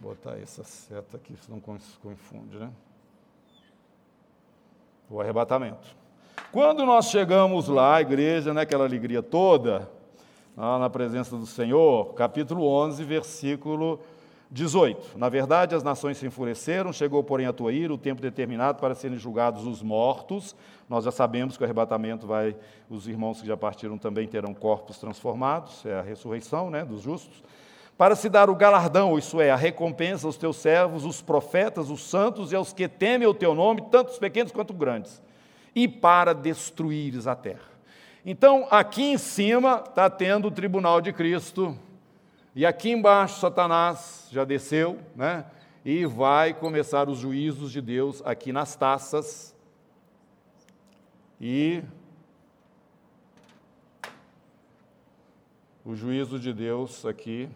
Vou botar essa seta aqui, senão confunde, né? O arrebatamento. Quando nós chegamos lá, a igreja, né, aquela alegria toda, na presença do Senhor, capítulo 11, versículo 18. Na verdade, as nações se enfureceram, chegou, porém, a tua ira, o tempo determinado para serem julgados os mortos. Nós já sabemos que o arrebatamento vai, os irmãos que já partiram também terão corpos transformados, é a ressurreição né, dos justos. Para se dar o galardão, isso é, a recompensa aos teus servos, os profetas, os santos e aos que temem o teu nome, tanto os pequenos quanto os grandes, e para destruíres a terra. Então, aqui em cima está tendo o tribunal de Cristo, e aqui embaixo, Satanás já desceu, né? E vai começar os juízos de Deus aqui nas taças. E o juízo de Deus aqui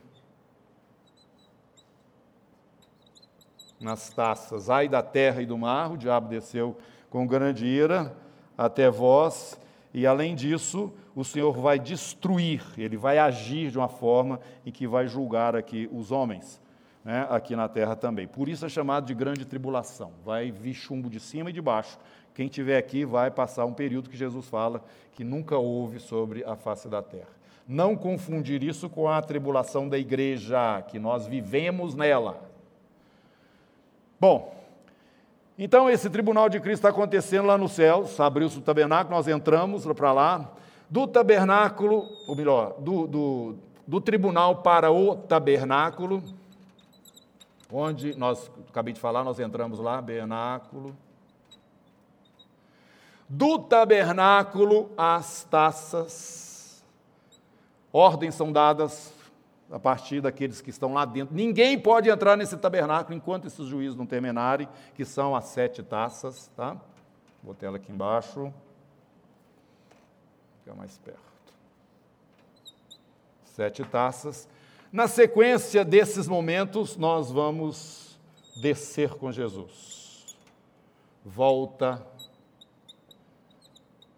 nas taças. Ai da terra e do mar, o diabo desceu com grande ira até vós, e além disso, o Senhor vai destruir, ele vai agir de uma forma em que vai julgar aqui os homens, né, aqui na terra também. Por isso é chamado de grande tribulação. Vai vir chumbo de cima e de baixo. Quem estiver aqui vai passar um período que Jesus fala que nunca houve sobre a face da terra. Não confundir isso com a tribulação da igreja, que nós vivemos nela. Bom, Então, esse tribunal de Cristo está acontecendo lá no céu, abriu-se o tabernáculo, nós entramos para lá. Do tabernáculo, ou melhor, do, do, do tribunal para o tabernáculo, onde nós, acabei de falar, nós entramos lá, tabernáculo. Do tabernáculo às taças, ordens são dadas a partir daqueles que estão lá dentro. Ninguém pode entrar nesse tabernáculo enquanto esses juízes não terminarem, que são as sete taças, tá? Botei ela aqui embaixo. Fica mais perto. Sete taças. Na sequência desses momentos, nós vamos descer com Jesus. Volta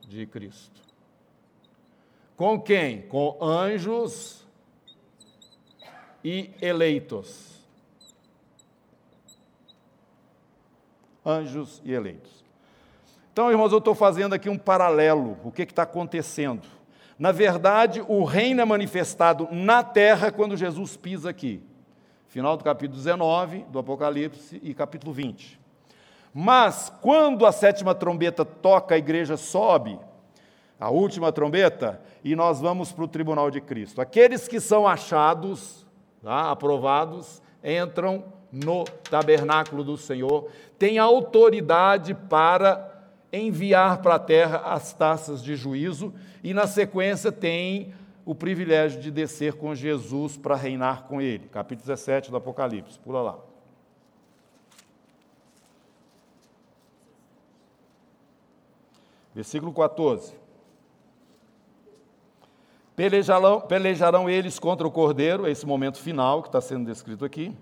de Cristo. Com quem? Com anjos e eleitos. Anjos e eleitos. Então, irmãos, eu estou fazendo aqui um paralelo. O que está acontecendo? Na verdade, o reino é manifestado na terra quando Jesus pisa aqui. Final do capítulo 19 do Apocalipse e capítulo 20. Mas, quando a sétima trombeta toca, a igreja sobe, a última trombeta, e nós vamos para o tribunal de Cristo. Aqueles que são achados tá? aprovados, entram no tabernáculo do Senhor, têm autoridade para enviar para a terra as taças de juízo e, na sequência, têm o privilégio de descer com Jesus para reinar com ele. Capítulo 17 do Apocalipse, pula lá. Versículo 14. Pelejarão, pelejarão eles contra o cordeiro, esse momento final que está sendo descrito aqui.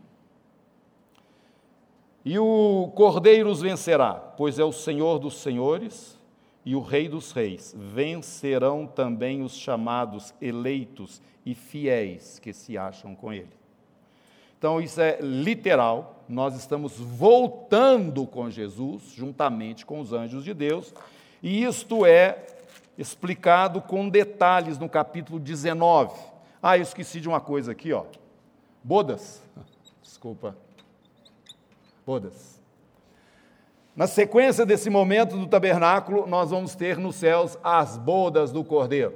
E o cordeiro os vencerá, pois é o Senhor dos senhores e o Rei dos reis. Vencerão também os chamados eleitos e fiéis que se acham com ele. Então, isso é literal, nós estamos voltando com Jesus, juntamente com os anjos de Deus, e isto é explicado com detalhes no capítulo 19. Ah, eu esqueci de uma coisa aqui, ó. Bodas. <laughs> Desculpa. Bodas. Na sequência desse momento do tabernáculo, nós vamos ter nos céus as bodas do Cordeiro.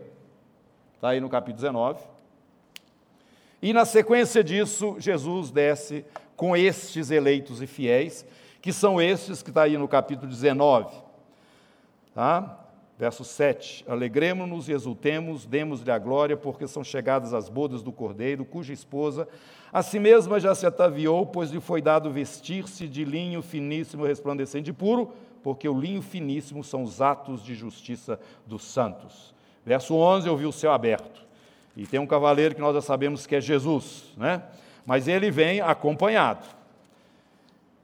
Está aí no capítulo 19. E na sequência disso, Jesus desce com estes eleitos e fiéis, que são estes que está aí no capítulo 19. Tá? Verso 7: Alegremos-nos e exultemos, demos-lhe a glória, porque são chegadas as bodas do cordeiro, cuja esposa a si mesma já se ataviou, pois lhe foi dado vestir-se de linho finíssimo, resplandecente e puro, porque o linho finíssimo são os atos de justiça dos santos. Verso 11: Eu vi o céu aberto, e tem um cavaleiro que nós já sabemos que é Jesus, né? mas ele vem acompanhado.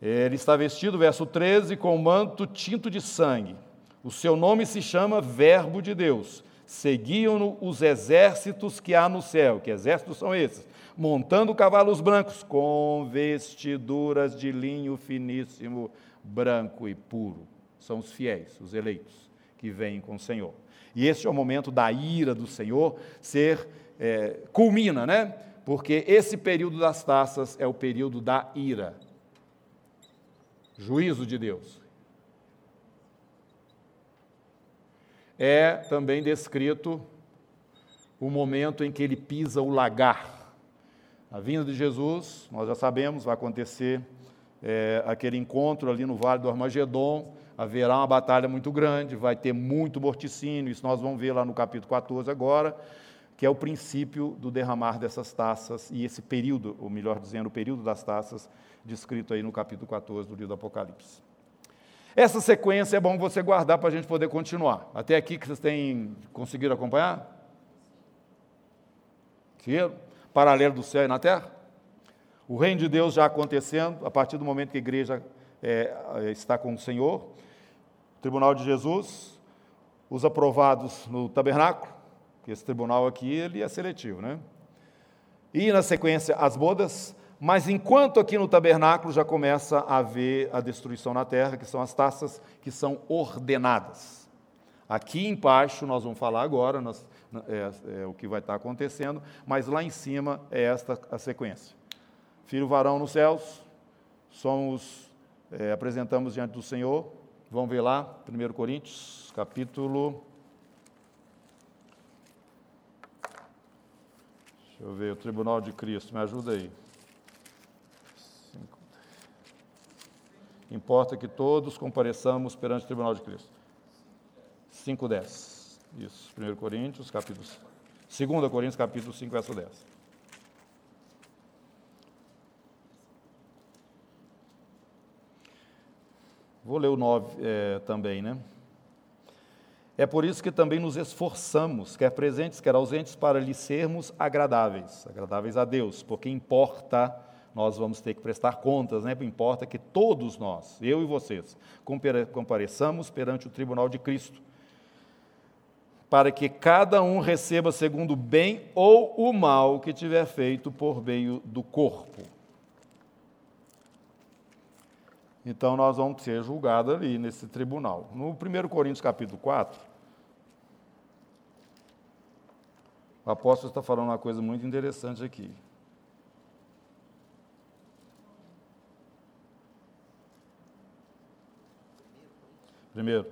Ele está vestido, verso 13, com manto tinto de sangue o seu nome se chama Verbo de Deus. Seguiam-no os exércitos que há no céu. Que exércitos são esses? Montando cavalos brancos, com vestiduras de linho finíssimo, branco e puro. São os fiéis, os eleitos, que vêm com o Senhor. E este é o momento da ira do Senhor ser, é, culmina, né? Porque esse período das taças é o período da ira. Juízo de Deus. É também descrito o momento em que ele pisa o lagar. A vinda de Jesus, nós já sabemos, vai acontecer é, aquele encontro ali no Vale do Armagedon, haverá uma batalha muito grande, vai ter muito morticínio, isso nós vamos ver lá no capítulo 14 agora, que é o princípio do derramar dessas taças, e esse período, ou melhor dizendo, o período das taças, descrito aí no capítulo 14 do livro do Apocalipse. Essa sequência é bom você guardar para a gente poder continuar. Até aqui que vocês têm conseguido acompanhar? Seguiram? Paralelo do céu e na terra? O reino de Deus já acontecendo, a partir do momento que a igreja é, está com o Senhor. O tribunal de Jesus, os aprovados no tabernáculo, esse tribunal aqui ele é seletivo, né? E na sequência as bodas, mas enquanto aqui no tabernáculo já começa a haver a destruição na terra, que são as taças que são ordenadas. Aqui embaixo, nós vamos falar agora, nós, é, é, o que vai estar acontecendo, mas lá em cima é esta a sequência. Filho varão nos céus, somos é, apresentamos diante do Senhor. Vamos ver lá, 1 Coríntios, capítulo. Deixa eu ver, o Tribunal de Cristo, me ajuda aí. Importa que todos compareçamos perante o Tribunal de Cristo. 5,10. Isso, 1 Coríntios, capítulo 2 Coríntios, capítulo 5, verso 10. Vou ler o 9 é, também, né? É por isso que também nos esforçamos, quer presentes, quer ausentes, para lhe sermos agradáveis, agradáveis a Deus, porque importa, nós vamos ter que prestar contas, né? Importa que todos nós, eu e vocês, compareçamos perante o tribunal de Cristo, para que cada um receba segundo o bem ou o mal que tiver feito por meio do corpo. Então nós vamos ser julgados ali nesse tribunal. No 1 Coríntios capítulo 4, o apóstolo está falando uma coisa muito interessante aqui. Primeiro.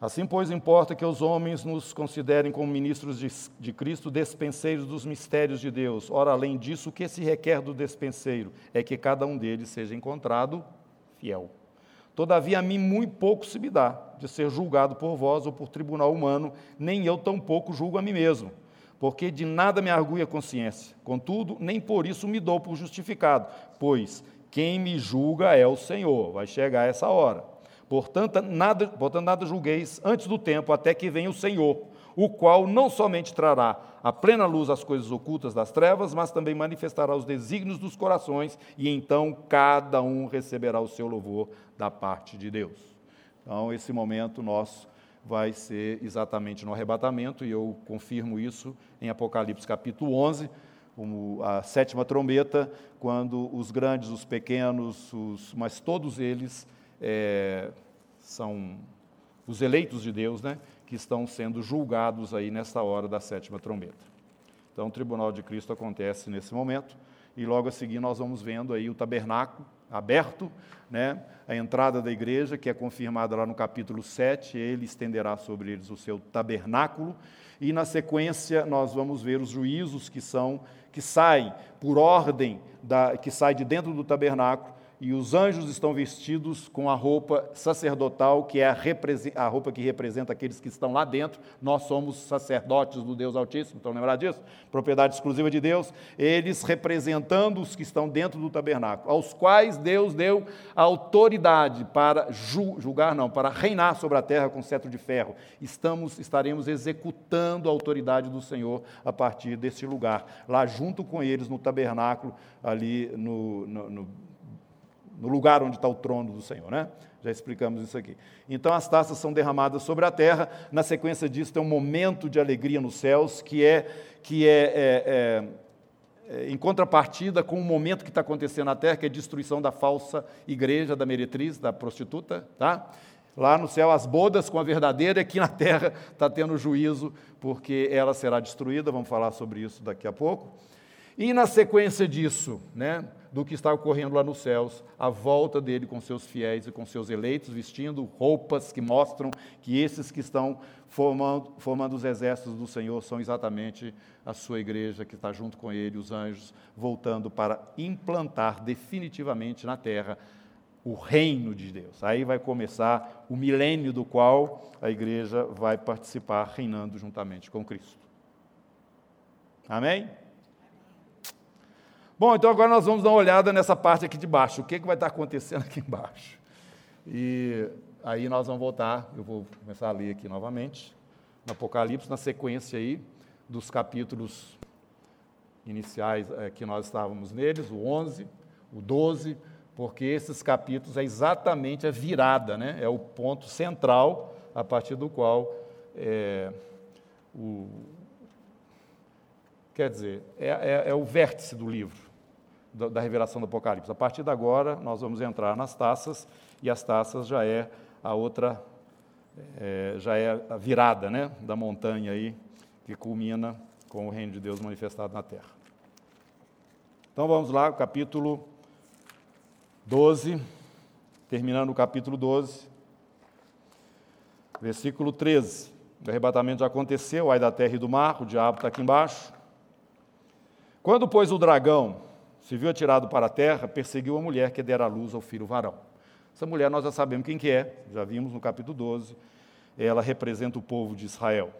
Assim, pois, importa que os homens nos considerem como ministros de, de, Cristo, despenseiros dos mistérios de Deus. Ora, além disso, o que se requer do despenseiro é que cada um deles seja encontrado fiel. Todavia, a mim muito pouco se me dá de ser julgado por vós ou por tribunal humano, nem eu tampouco julgo a mim mesmo, porque de nada me argui a consciência. Contudo, nem por isso me dou por justificado, pois quem me julga é o Senhor. Vai chegar essa hora. Portanto nada, portanto, nada julgueis antes do tempo, até que venha o Senhor, o qual não somente trará a plena luz às coisas ocultas das trevas, mas também manifestará os desígnios dos corações, e então cada um receberá o seu louvor da parte de Deus. Então, esse momento nosso vai ser exatamente no arrebatamento, e eu confirmo isso em Apocalipse capítulo 11, a sétima trombeta, quando os grandes, os pequenos, os, mas todos eles é, são os eleitos de Deus, né, que estão sendo julgados aí nesta hora da sétima trombeta. Então, o tribunal de Cristo acontece nesse momento, e logo a seguir nós vamos vendo aí o tabernáculo aberto, né, a entrada da igreja, que é confirmada lá no capítulo 7, ele estenderá sobre eles o seu tabernáculo, e na sequência nós vamos ver os juízos que são que saem por ordem da que sai de dentro do tabernáculo e os anjos estão vestidos com a roupa sacerdotal, que é a, a, roupa que representa aqueles que estão lá dentro. Nós somos sacerdotes do Deus Altíssimo, estão lembrados disso? Propriedade exclusiva de Deus. Eles representando os que estão dentro do tabernáculo, aos quais Deus deu autoridade para julgar, não, para reinar sobre a terra com cetro de ferro. Estamos, estaremos executando a autoridade do Senhor a partir desse lugar, lá junto com eles no tabernáculo, ali no, no, no no lugar onde está o trono do Senhor, né? Já explicamos isso aqui. Então as taças são derramadas sobre a terra. Na sequência disso tem um momento de alegria nos céus que é que é, é, é, é em contrapartida com o momento que está acontecendo na terra, que é a destruição da falsa igreja, da meretriz, da prostituta, tá? Lá no céu, as bodas com a verdadeira, aqui na terra está tendo juízo, porque ela será destruída, vamos falar sobre isso daqui a pouco. E na sequência disso, né, do que está ocorrendo lá nos céus, a volta dele com seus fiéis e com seus eleitos, vestindo roupas que mostram que esses que estão formando, formando os exércitos do Senhor são exatamente a sua igreja que está junto com ele, os anjos, voltando para implantar definitivamente na terra o reino de Deus. Aí vai começar o milênio do qual a igreja vai participar, reinando juntamente com Cristo. Amém? Bom, então agora nós vamos dar uma olhada nessa parte aqui de baixo. O que, que vai estar acontecendo aqui embaixo? E aí nós vamos voltar, eu vou começar a ler aqui novamente, no Apocalipse, na sequência aí dos capítulos iniciais é, que nós estávamos neles, o 11, o 12, porque esses capítulos é exatamente a virada, né? é o ponto central a partir do qual é, o, quer dizer, é, é, é o vértice do livro da revelação do Apocalipse. A partir de agora, nós vamos entrar nas taças, e as taças já é a outra, é, já é a virada né, da montanha aí, que culmina com o reino de Deus manifestado na terra. Então vamos lá, capítulo 12, terminando o capítulo 12, versículo 13. O arrebatamento já aconteceu, ai da terra e do mar, o diabo está aqui embaixo. Quando, pois, o dragão se viu atirado para a terra, perseguiu a mulher que dera à luz ao filho varão. Essa mulher nós já sabemos quem que é, já vimos no capítulo 12, ela representa o povo de Israel.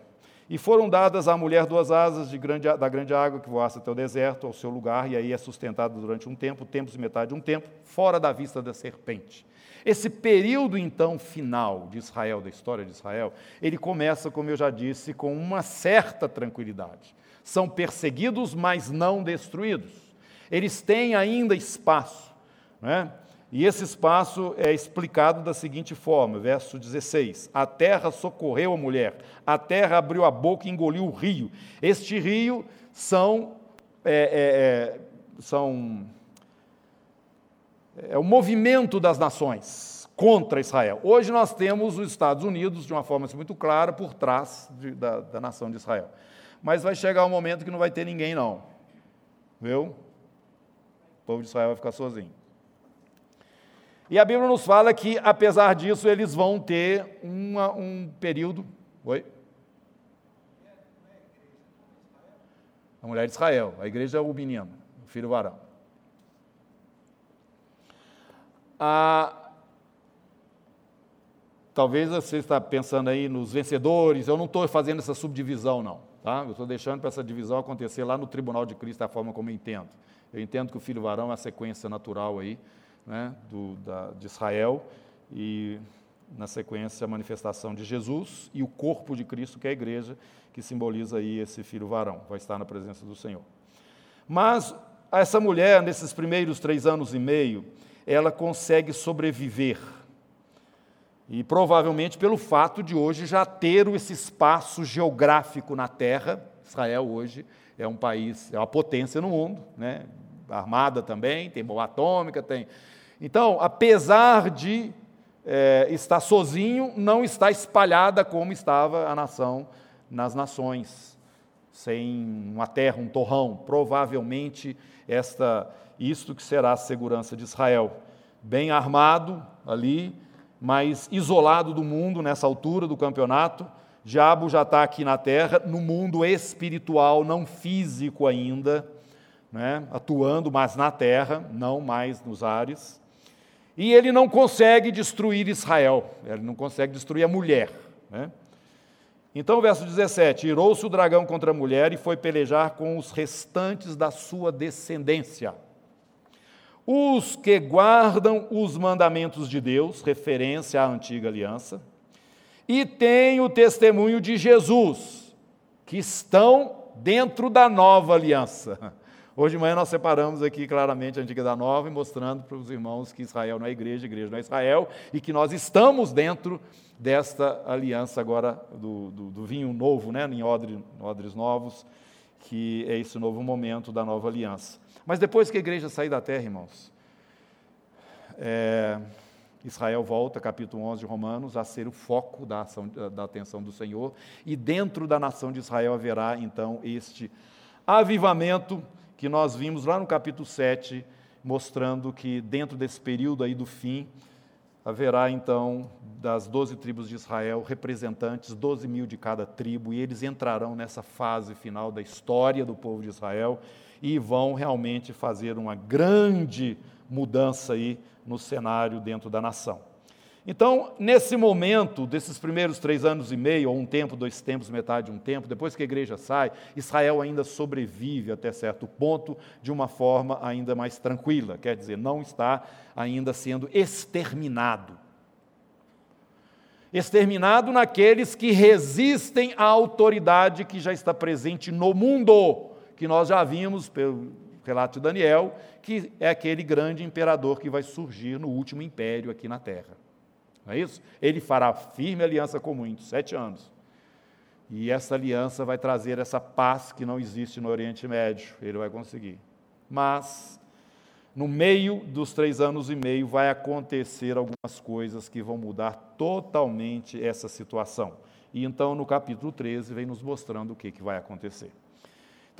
E foram dadas à mulher duas asas grande, da grande água que voasse até o deserto, ao seu lugar, e aí é sustentada durante um tempo, tempos e metade de um tempo, fora da vista da serpente. Esse período, então, final de Israel, da história de Israel, ele começa, como eu já disse, com uma certa tranquilidade. São perseguidos, mas não destruídos. Eles têm ainda espaço. Né? E esse espaço é explicado da seguinte forma, verso 16: A terra socorreu a mulher, a terra abriu a boca e engoliu o rio. Este rio são, é, é, é são é o movimento das nações contra Israel. Hoje nós temos os Estados Unidos, de uma forma assim, muito clara, por trás de, da, da nação de Israel. Mas vai chegar um momento que não vai ter ninguém, não. Viu? Povo de Israel vai ficar sozinho. E a Bíblia nos fala que, apesar disso, eles vão ter uma, um período. Oi? A mulher de Israel. A igreja é o menino, o filho varão. Ah, talvez você está pensando aí nos vencedores, eu não estou fazendo essa subdivisão, não. Tá? Eu estou deixando para essa divisão acontecer lá no tribunal de Cristo, da forma como eu entendo. Eu entendo que o filho varão é a sequência natural aí, né, do, da, de Israel, e na sequência a manifestação de Jesus e o corpo de Cristo, que é a igreja, que simboliza aí esse filho varão, vai estar na presença do Senhor. Mas essa mulher, nesses primeiros três anos e meio, ela consegue sobreviver. E provavelmente pelo fato de hoje já ter esse espaço geográfico na Terra, Israel hoje é um país, é uma potência no mundo, né? armada também, tem bomba atômica, tem. Então, apesar de é, estar sozinho, não está espalhada como estava a nação nas nações, sem uma terra, um torrão. Provavelmente esta isto que será a segurança de Israel. Bem armado ali, mas isolado do mundo nessa altura do campeonato. Diabo já está aqui na terra, no mundo espiritual, não físico ainda, né? atuando, mas na terra, não mais nos ares. E ele não consegue destruir Israel, ele não consegue destruir a mulher. Né? Então, verso 17: Irou-se o dragão contra a mulher e foi pelejar com os restantes da sua descendência os que guardam os mandamentos de Deus, referência à antiga aliança, e têm o testemunho de Jesus, que estão dentro da nova aliança. <laughs> Hoje de manhã nós separamos aqui claramente a antiga da nova e mostrando para os irmãos que Israel não é igreja, igreja não é Israel, e que nós estamos dentro desta aliança agora do, do, do vinho novo, né, em odres, odres novos, que é esse novo momento da nova aliança. Mas depois que a igreja sair da terra, irmãos, é, Israel volta, capítulo 11 de Romanos, a ser o foco da, ação, da atenção do Senhor, e dentro da nação de Israel haverá então este avivamento que nós vimos lá no capítulo 7, mostrando que dentro desse período aí do fim, haverá então das doze tribos de Israel representantes, doze mil de cada tribo, e eles entrarão nessa fase final da história do povo de Israel e vão realmente fazer uma grande mudança aí no cenário dentro da nação. Então, nesse momento, desses primeiros três anos e meio, ou um tempo, dois tempos, metade de um tempo, depois que a igreja sai, Israel ainda sobrevive até certo ponto de uma forma ainda mais tranquila, quer dizer, não está ainda sendo exterminado. Exterminado naqueles que resistem à autoridade que já está presente no mundo, que nós já vimos pelo relato de Daniel, que é aquele grande imperador que vai surgir no último império aqui na terra. Não é isso? Ele fará firme aliança com muitos, sete anos. E essa aliança vai trazer essa paz que não existe no Oriente Médio. Ele vai conseguir. Mas, no meio dos três anos e meio, vai acontecer algumas coisas que vão mudar totalmente essa situação. E então, no capítulo 13, vem nos mostrando o que, que vai acontecer.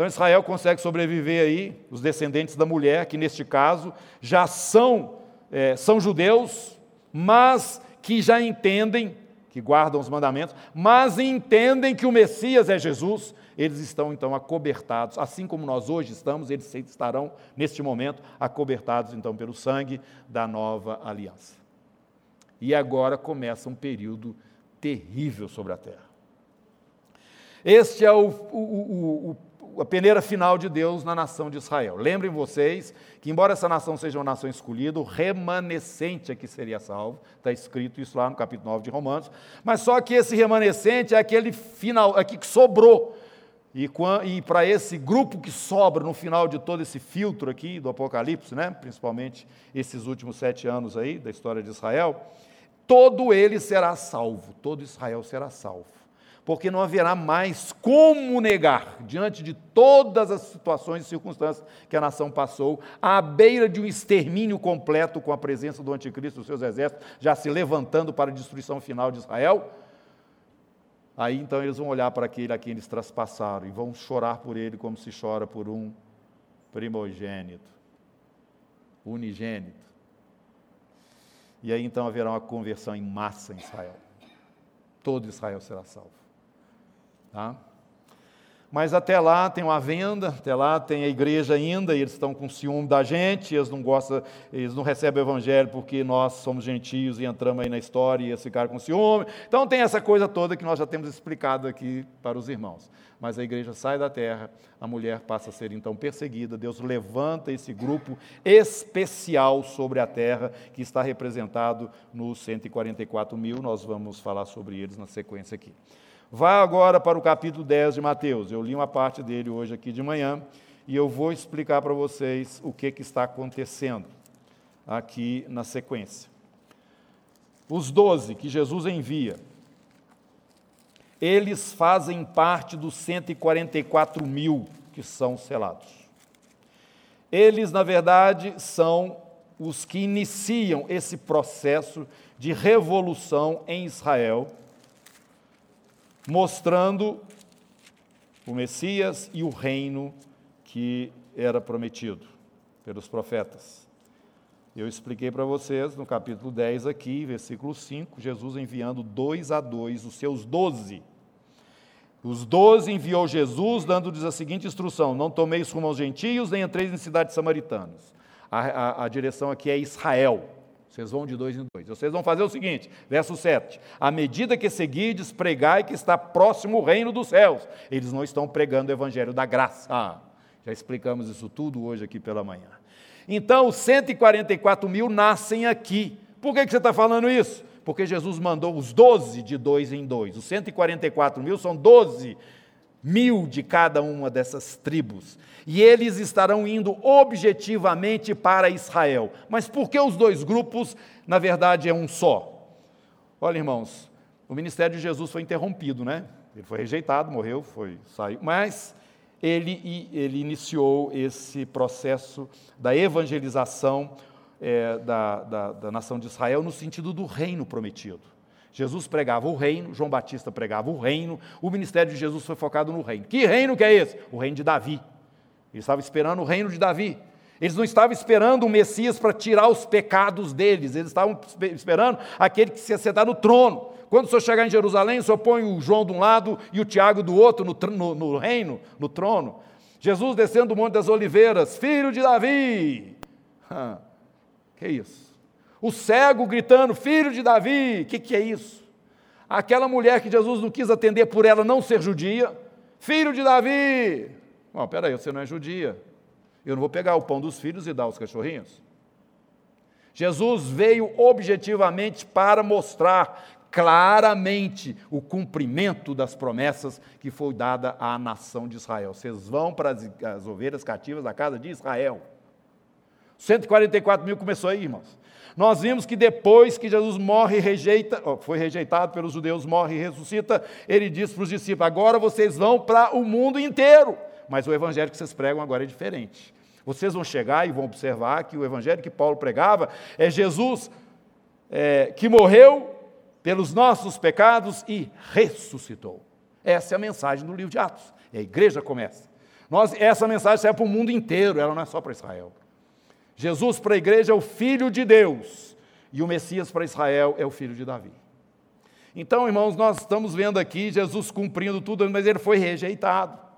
Então Israel consegue sobreviver aí, os descendentes da mulher, que neste caso já são, é, são judeus, mas que já entendem, que guardam os mandamentos, mas entendem que o Messias é Jesus, eles estão então acobertados, assim como nós hoje estamos, eles estarão neste momento acobertados então pelo sangue da nova aliança. E agora começa um período terrível sobre a terra. Este é o, o, o, a peneira final de Deus na nação de Israel. Lembrem vocês que, embora essa nação seja uma nação escolhida, o remanescente é que seria salvo. Está escrito isso lá no capítulo 9 de Romanos. Mas só que esse remanescente é aquele final, aqui que sobrou. E, e para esse grupo que sobra no final de todo esse filtro aqui do Apocalipse, né, principalmente esses últimos sete anos aí da história de Israel, todo ele será salvo, todo Israel será salvo porque não haverá mais como negar, diante de todas as situações e circunstâncias que a nação passou, à beira de um extermínio completo com a presença do anticristo e seus exércitos, já se levantando para a destruição final de Israel. Aí então eles vão olhar para aquele a quem eles traspassaram e vão chorar por ele como se chora por um primogênito, unigênito. E aí então haverá uma conversão em massa em Israel. Todo Israel será salvo. Tá? Mas até lá tem uma venda, até lá tem a igreja ainda, e eles estão com ciúme da gente, eles não gostam, eles não recebem o evangelho porque nós somos gentios e entramos aí na história e eles ficaram com ciúme. Então tem essa coisa toda que nós já temos explicado aqui para os irmãos. Mas a igreja sai da terra, a mulher passa a ser então perseguida, Deus levanta esse grupo especial sobre a terra, que está representado nos 144 mil, nós vamos falar sobre eles na sequência aqui. Vá agora para o capítulo 10 de Mateus. Eu li uma parte dele hoje aqui de manhã e eu vou explicar para vocês o que, que está acontecendo aqui na sequência. Os doze que Jesus envia, eles fazem parte dos 144 mil que são selados. Eles, na verdade, são os que iniciam esse processo de revolução em Israel mostrando o Messias e o reino que era prometido pelos profetas. Eu expliquei para vocês no capítulo 10 aqui, versículo 5, Jesus enviando dois a dois os seus doze. Os doze enviou Jesus, dando-lhes a seguinte instrução: Não tomeis rumo aos gentios, nem entreis em cidades samaritanas. A, a, a direção aqui é Israel. Vocês vão de dois em dois. Vocês vão fazer o seguinte, verso 7. À medida que seguides, pregai que está próximo o reino dos céus. Eles não estão pregando o evangelho da graça. Ah, já explicamos isso tudo hoje aqui pela manhã. Então, os 144 mil nascem aqui. Por que, que você está falando isso? Porque Jesus mandou os 12 de dois em dois. Os 144 mil são 12 mil de cada uma dessas tribos e eles estarão indo objetivamente para Israel. Mas por que os dois grupos, na verdade, é um só? Olha, irmãos, o ministério de Jesus foi interrompido, né? Ele foi rejeitado, morreu, foi saiu, mas ele, ele iniciou esse processo da evangelização é, da, da, da nação de Israel no sentido do reino prometido. Jesus pregava o reino, João Batista pregava o reino, o ministério de Jesus foi focado no reino. Que reino que é esse? O reino de Davi. Eles estavam esperando o reino de Davi. Eles não estavam esperando o Messias para tirar os pecados deles, eles estavam esperando aquele que se sentar no trono. Quando o senhor chegar em Jerusalém, o senhor põe o João de um lado e o Tiago do outro no, no, no reino, no trono. Jesus descendo do Monte das Oliveiras, filho de Davi. Ah, que isso? O cego gritando, filho de Davi. Que, que é isso? Aquela mulher que Jesus não quis atender por ela não ser judia, filho de Davi. Bom, peraí, você não é judia. Eu não vou pegar o pão dos filhos e dar aos cachorrinhos. Jesus veio objetivamente para mostrar claramente o cumprimento das promessas que foi dada à nação de Israel. Vocês vão para as, as ovelhas cativas da casa de Israel. 144 mil começou aí, irmãos. Nós vimos que depois que Jesus morre e rejeita, foi rejeitado pelos judeus, morre e ressuscita, ele diz para os discípulos: agora vocês vão para o mundo inteiro mas o evangelho que vocês pregam agora é diferente. Vocês vão chegar e vão observar que o evangelho que Paulo pregava é Jesus é, que morreu pelos nossos pecados e ressuscitou. Essa é a mensagem do livro de Atos. E a igreja começa. Nós, essa mensagem serve para o mundo inteiro, ela não é só para Israel. Jesus para a igreja é o Filho de Deus, e o Messias para Israel é o Filho de Davi. Então, irmãos, nós estamos vendo aqui Jesus cumprindo tudo, mas ele foi rejeitado.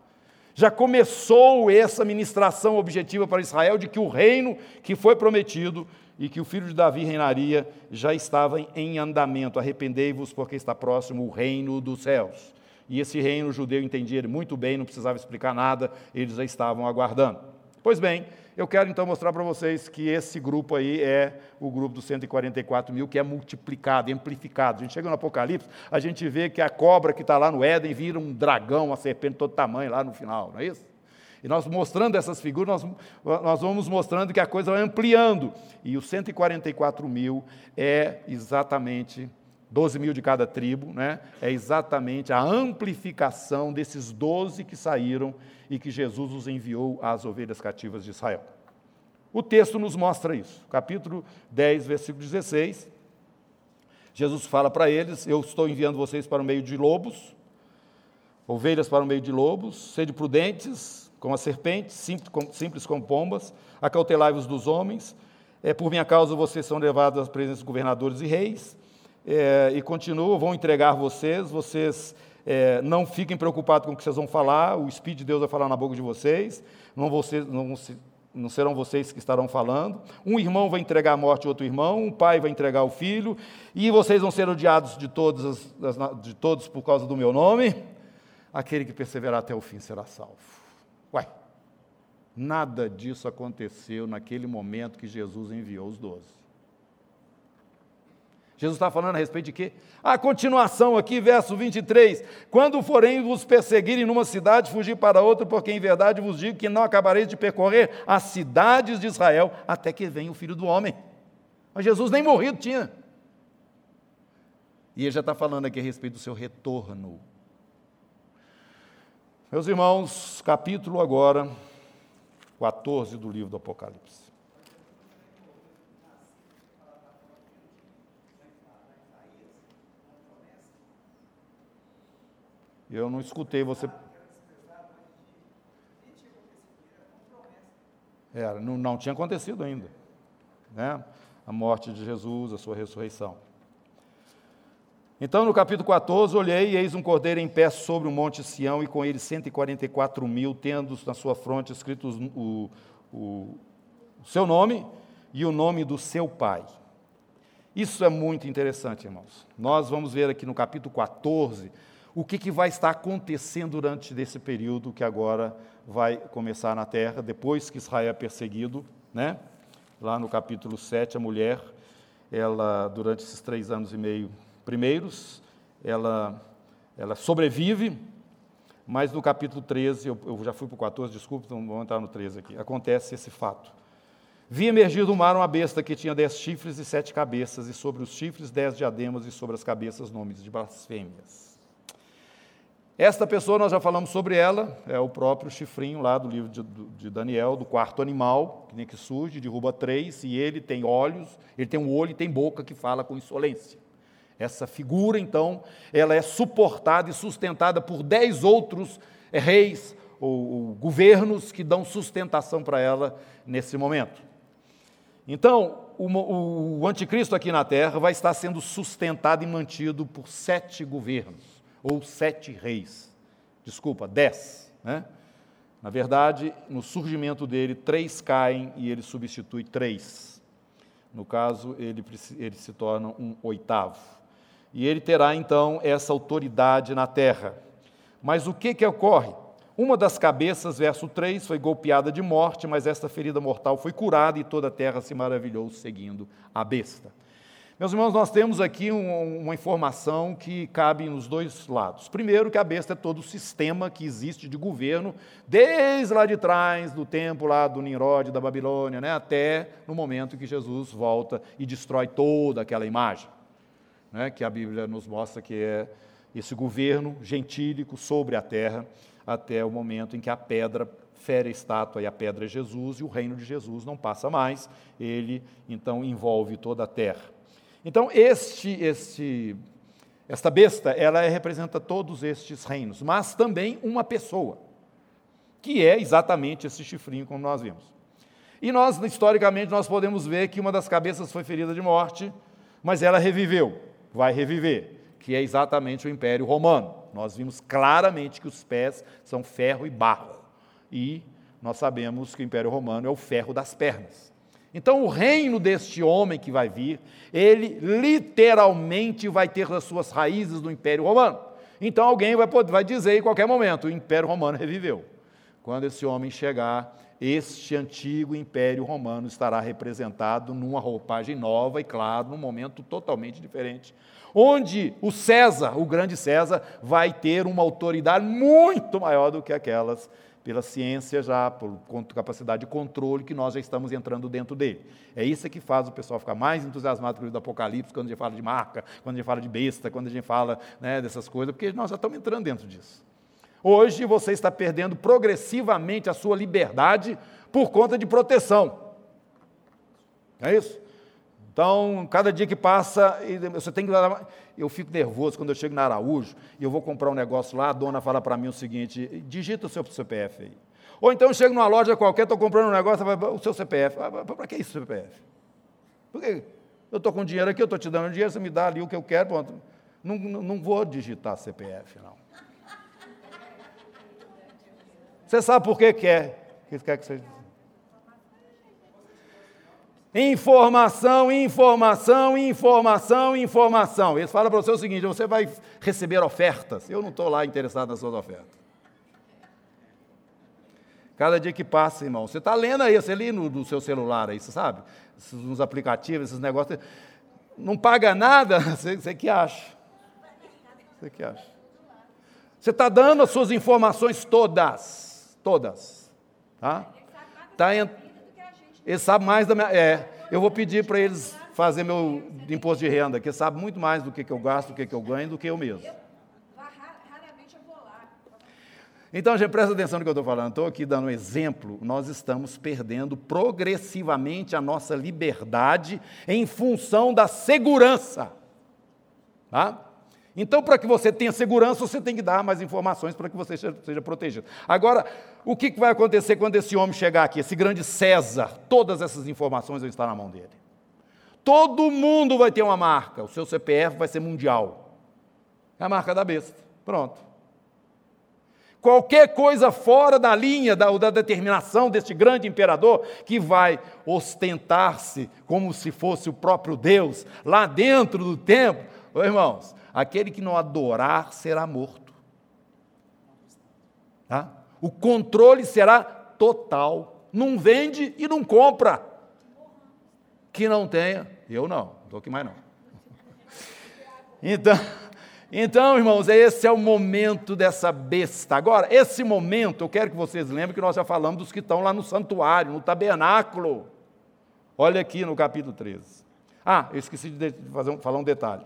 Já começou essa ministração objetiva para Israel de que o reino que foi prometido e que o filho de Davi reinaria já estava em andamento. Arrependei-vos, porque está próximo o reino dos céus. E esse reino o judeu entendia ele muito bem, não precisava explicar nada, eles já estavam aguardando. Pois bem, eu quero então mostrar para vocês que esse grupo aí é o grupo dos 144 mil, que é multiplicado, amplificado. A gente chega no Apocalipse, a gente vê que a cobra que está lá no Éden vira um dragão, uma serpente de todo tamanho lá no final, não é isso? E nós mostrando essas figuras, nós, nós vamos mostrando que a coisa vai ampliando. E os 144 mil é exatamente 12 mil de cada tribo, né? é exatamente a amplificação desses 12 que saíram e que Jesus os enviou às ovelhas cativas de Israel. O texto nos mostra isso. Capítulo 10, versículo 16. Jesus fala para eles: Eu estou enviando vocês para o meio de lobos, ovelhas para o meio de lobos, sede prudentes como as serpentes, simples como pombas, acautelai-vos dos homens, é, por minha causa vocês são levados às presenças de governadores e reis, é, e continua, vão entregar vocês, vocês é, não fiquem preocupados com o que vocês vão falar, o Espírito de Deus vai falar na boca de vocês, não, vocês, não, não serão vocês que estarão falando. Um irmão vai entregar a morte a outro irmão, um pai vai entregar o filho, e vocês vão ser odiados de todos, de todos por causa do meu nome. Aquele que perseverar até o fim será salvo. Uai, nada disso aconteceu naquele momento que Jesus enviou os doze. Jesus está falando a respeito de quê? A continuação aqui, verso 23. Quando forem vos perseguirem numa cidade, fugir para outra, porque em verdade vos digo que não acabareis de percorrer as cidades de Israel até que venha o filho do homem. Mas Jesus nem morrido tinha. E ele já está falando aqui a respeito do seu retorno. Meus irmãos, capítulo agora 14 do livro do Apocalipse. Eu não escutei você. Era, não, não tinha acontecido ainda. Né? A morte de Jesus, a sua ressurreição. Então, no capítulo 14, olhei e eis um cordeiro em pé sobre o monte Sião, e com ele 144 mil, tendo na sua fronte escritos o, o, o seu nome e o nome do seu pai. Isso é muito interessante, irmãos. Nós vamos ver aqui no capítulo 14 o que, que vai estar acontecendo durante esse período que agora vai começar na terra, depois que Israel é perseguido, né? Lá no capítulo 7, a mulher, ela, durante esses três anos e meio primeiros, ela, ela sobrevive, mas no capítulo 13, eu, eu já fui para o 14, desculpa, então vamos entrar no 13 aqui, acontece esse fato. Vi emergir do mar uma besta que tinha dez chifres e sete cabeças, e sobre os chifres dez diademas, e sobre as cabeças nomes de blasfêmias. Esta pessoa, nós já falamos sobre ela, é o próprio chifrinho lá do livro de, de Daniel, do quarto animal, que nem que surge, derruba três, e ele tem olhos, ele tem um olho e tem boca que fala com insolência. Essa figura, então, ela é suportada e sustentada por dez outros reis ou, ou governos que dão sustentação para ela nesse momento. Então, o, o anticristo aqui na terra vai estar sendo sustentado e mantido por sete governos ou sete reis. Desculpa, dez. Né? Na verdade, no surgimento dele, três caem e ele substitui três. No caso, ele, ele se torna um oitavo. E ele terá então essa autoridade na terra. Mas o que, que ocorre? Uma das cabeças, verso 3, foi golpeada de morte, mas esta ferida mortal foi curada e toda a terra se maravilhou seguindo a besta. Meus irmãos, nós temos aqui um, uma informação que cabe nos dois lados. Primeiro, que a besta é todo o sistema que existe de governo, desde lá de trás, do tempo lá do Nimrod, da Babilônia, né, até no momento que Jesus volta e destrói toda aquela imagem, né, que a Bíblia nos mostra que é esse governo gentílico sobre a terra, até o momento em que a pedra fere a estátua e a pedra é Jesus, e o reino de Jesus não passa mais, ele então envolve toda a terra. Então, este, este, esta besta, ela representa todos estes reinos, mas também uma pessoa. que é exatamente esse chifrinho, como nós vimos. E nós, historicamente, nós podemos ver que uma das cabeças foi ferida de morte, mas ela reviveu, vai reviver, que é exatamente o Império Romano. Nós vimos claramente que os pés são ferro e barro. E nós sabemos que o Império Romano é o ferro das pernas. Então, o reino deste homem que vai vir, ele literalmente vai ter as suas raízes no Império Romano. Então, alguém vai, poder, vai dizer em qualquer momento: o Império Romano reviveu. Quando esse homem chegar, este antigo Império Romano estará representado numa roupagem nova e, claro, num momento totalmente diferente, onde o César, o grande César, vai ter uma autoridade muito maior do que aquelas pela ciência já, por capacidade de controle que nós já estamos entrando dentro dele. É isso que faz o pessoal ficar mais entusiasmado com o do Apocalipse, quando a gente fala de marca, quando a gente fala de besta, quando a gente fala né, dessas coisas, porque nós já estamos entrando dentro disso. Hoje você está perdendo progressivamente a sua liberdade por conta de proteção. É isso? Então, cada dia que passa, você tem que. Eu fico nervoso quando eu chego na Araújo e eu vou comprar um negócio lá, a dona fala para mim o seguinte: digita o seu CPF aí. Ou então eu chego numa loja qualquer, estou comprando um negócio, o seu CPF. Para que isso, CPF? Porque eu estou com dinheiro aqui, eu estou te dando dinheiro, você me dá ali o que eu quero, pronto. Não, não vou digitar CPF, não. Você sabe por que quer? Que quer que você Informação, informação, informação, informação. Eles falam para você o seguinte: você vai receber ofertas. Eu não estou lá interessado nas suas ofertas. Cada dia que passa, irmão, você está lendo aí, você lê no, no, seu celular aí, você sabe? Nos aplicativos, esses negócios. Não paga nada, <laughs> você, você que acha. Você que acha. Você está dando as suas informações todas. Todas. Tá? Tá, eles sabem mais da minha. É, eu vou pedir para eles fazer meu imposto de renda, que sabe muito mais do que, que eu gasto, do que, que eu ganho, do que eu mesmo. Então, gente, presta atenção no que eu estou falando. Estou aqui dando um exemplo. Nós estamos perdendo progressivamente a nossa liberdade em função da segurança. Tá? Então, para que você tenha segurança, você tem que dar mais informações para que você seja protegido. Agora, o que vai acontecer quando esse homem chegar aqui, esse grande César? Todas essas informações vão estar na mão dele. Todo mundo vai ter uma marca, o seu CPF vai ser mundial. É a marca da besta. Pronto. Qualquer coisa fora da linha da, da determinação deste grande imperador que vai ostentar-se como se fosse o próprio Deus lá dentro do templo, irmãos, aquele que não adorar será morto. Tá? O controle será total. Não vende e não compra. Que não tenha, eu não, estou aqui mais não. Então, então, irmãos, esse é o momento dessa besta. Agora, esse momento, eu quero que vocês lembrem que nós já falamos dos que estão lá no santuário, no tabernáculo. Olha aqui no capítulo 13. Ah, eu esqueci de fazer, falar um detalhe.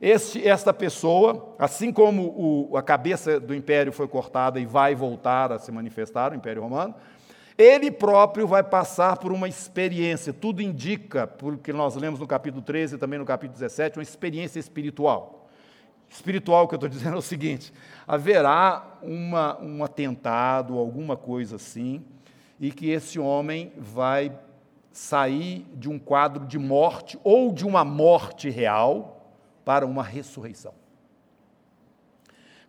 Este, esta pessoa, assim como o, a cabeça do império foi cortada e vai voltar a se manifestar, o Império Romano, ele próprio vai passar por uma experiência, tudo indica, porque nós lemos no capítulo 13 e também no capítulo 17, uma experiência espiritual. Espiritual, que eu estou <laughs> dizendo é o seguinte: haverá uma, um atentado, alguma coisa assim, e que esse homem vai sair de um quadro de morte ou de uma morte real, para uma ressurreição.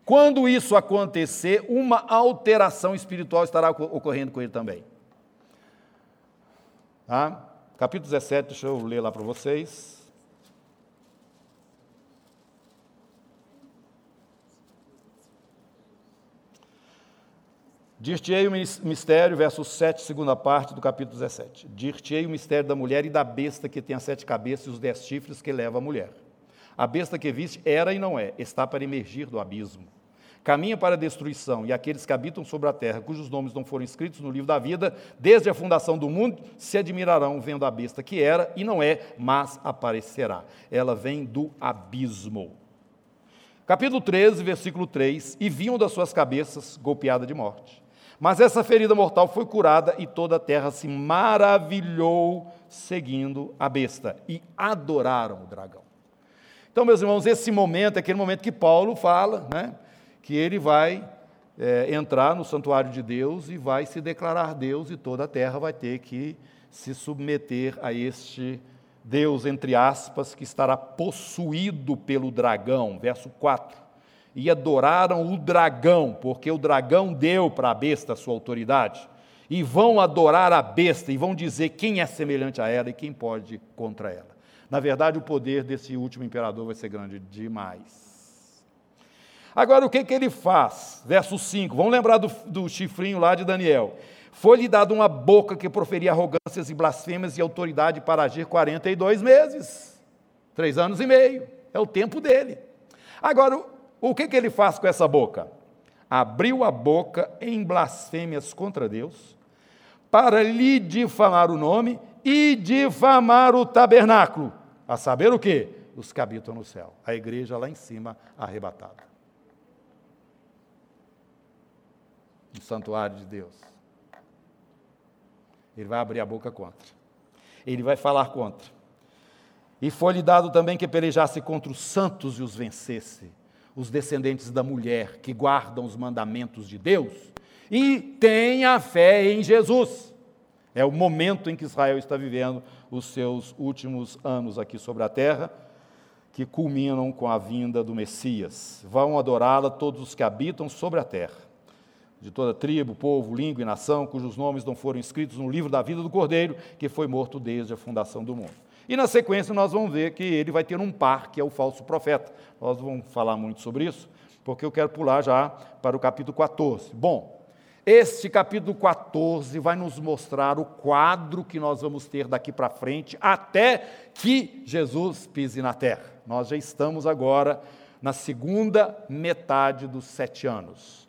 Quando isso acontecer, uma alteração espiritual estará ocorrendo com ele também. Tá? Capítulo 17, deixa eu ler lá para vocês. Dir-te-ei o mistério, verso 7, segunda parte do capítulo 17. Dir-te-ei o mistério da mulher e da besta que tem as sete cabeças e os dez chifres que leva a mulher. A besta que viste era e não é, está para emergir do abismo. Caminha para a destruição, e aqueles que habitam sobre a terra, cujos nomes não foram escritos no livro da vida, desde a fundação do mundo, se admirarão vendo a besta que era e não é, mas aparecerá. Ela vem do abismo. Capítulo 13, versículo 3: E vinham das suas cabeças golpeada de morte. Mas essa ferida mortal foi curada e toda a terra se maravilhou seguindo a besta e adoraram o dragão. Então, meus irmãos, esse momento é aquele momento que Paulo fala, né, que ele vai é, entrar no santuário de Deus e vai se declarar Deus, e toda a terra vai ter que se submeter a este Deus, entre aspas, que estará possuído pelo dragão. Verso 4. E adoraram o dragão, porque o dragão deu para a besta a sua autoridade. E vão adorar a besta e vão dizer quem é semelhante a ela e quem pode contra ela. Na verdade, o poder desse último imperador vai ser grande demais. Agora, o que, que ele faz? Verso 5, vamos lembrar do, do chifrinho lá de Daniel. Foi-lhe dado uma boca que proferia arrogâncias e blasfêmias e autoridade para agir 42 meses. Três anos e meio. É o tempo dele. Agora, o que, que ele faz com essa boca? Abriu a boca em blasfêmias contra Deus, para lhe difamar o nome e difamar o tabernáculo. A saber o quê? Os que habitam no céu. A igreja lá em cima arrebatada. no santuário de Deus. Ele vai abrir a boca contra. Ele vai falar contra. E foi-lhe dado também que pelejasse contra os santos e os vencesse, os descendentes da mulher que guardam os mandamentos de Deus e têm a fé em Jesus. É o momento em que Israel está vivendo os seus últimos anos aqui sobre a terra, que culminam com a vinda do Messias. Vão adorá-la todos os que habitam sobre a terra de toda tribo, povo, língua e nação, cujos nomes não foram escritos no livro da vida do Cordeiro, que foi morto desde a fundação do mundo. E na sequência nós vamos ver que ele vai ter um par, que é o falso profeta. Nós vamos falar muito sobre isso, porque eu quero pular já para o capítulo 14. Bom, este capítulo 14 vai nos mostrar o quadro que nós vamos ter daqui para frente, até que Jesus pise na terra. Nós já estamos agora na segunda metade dos sete anos.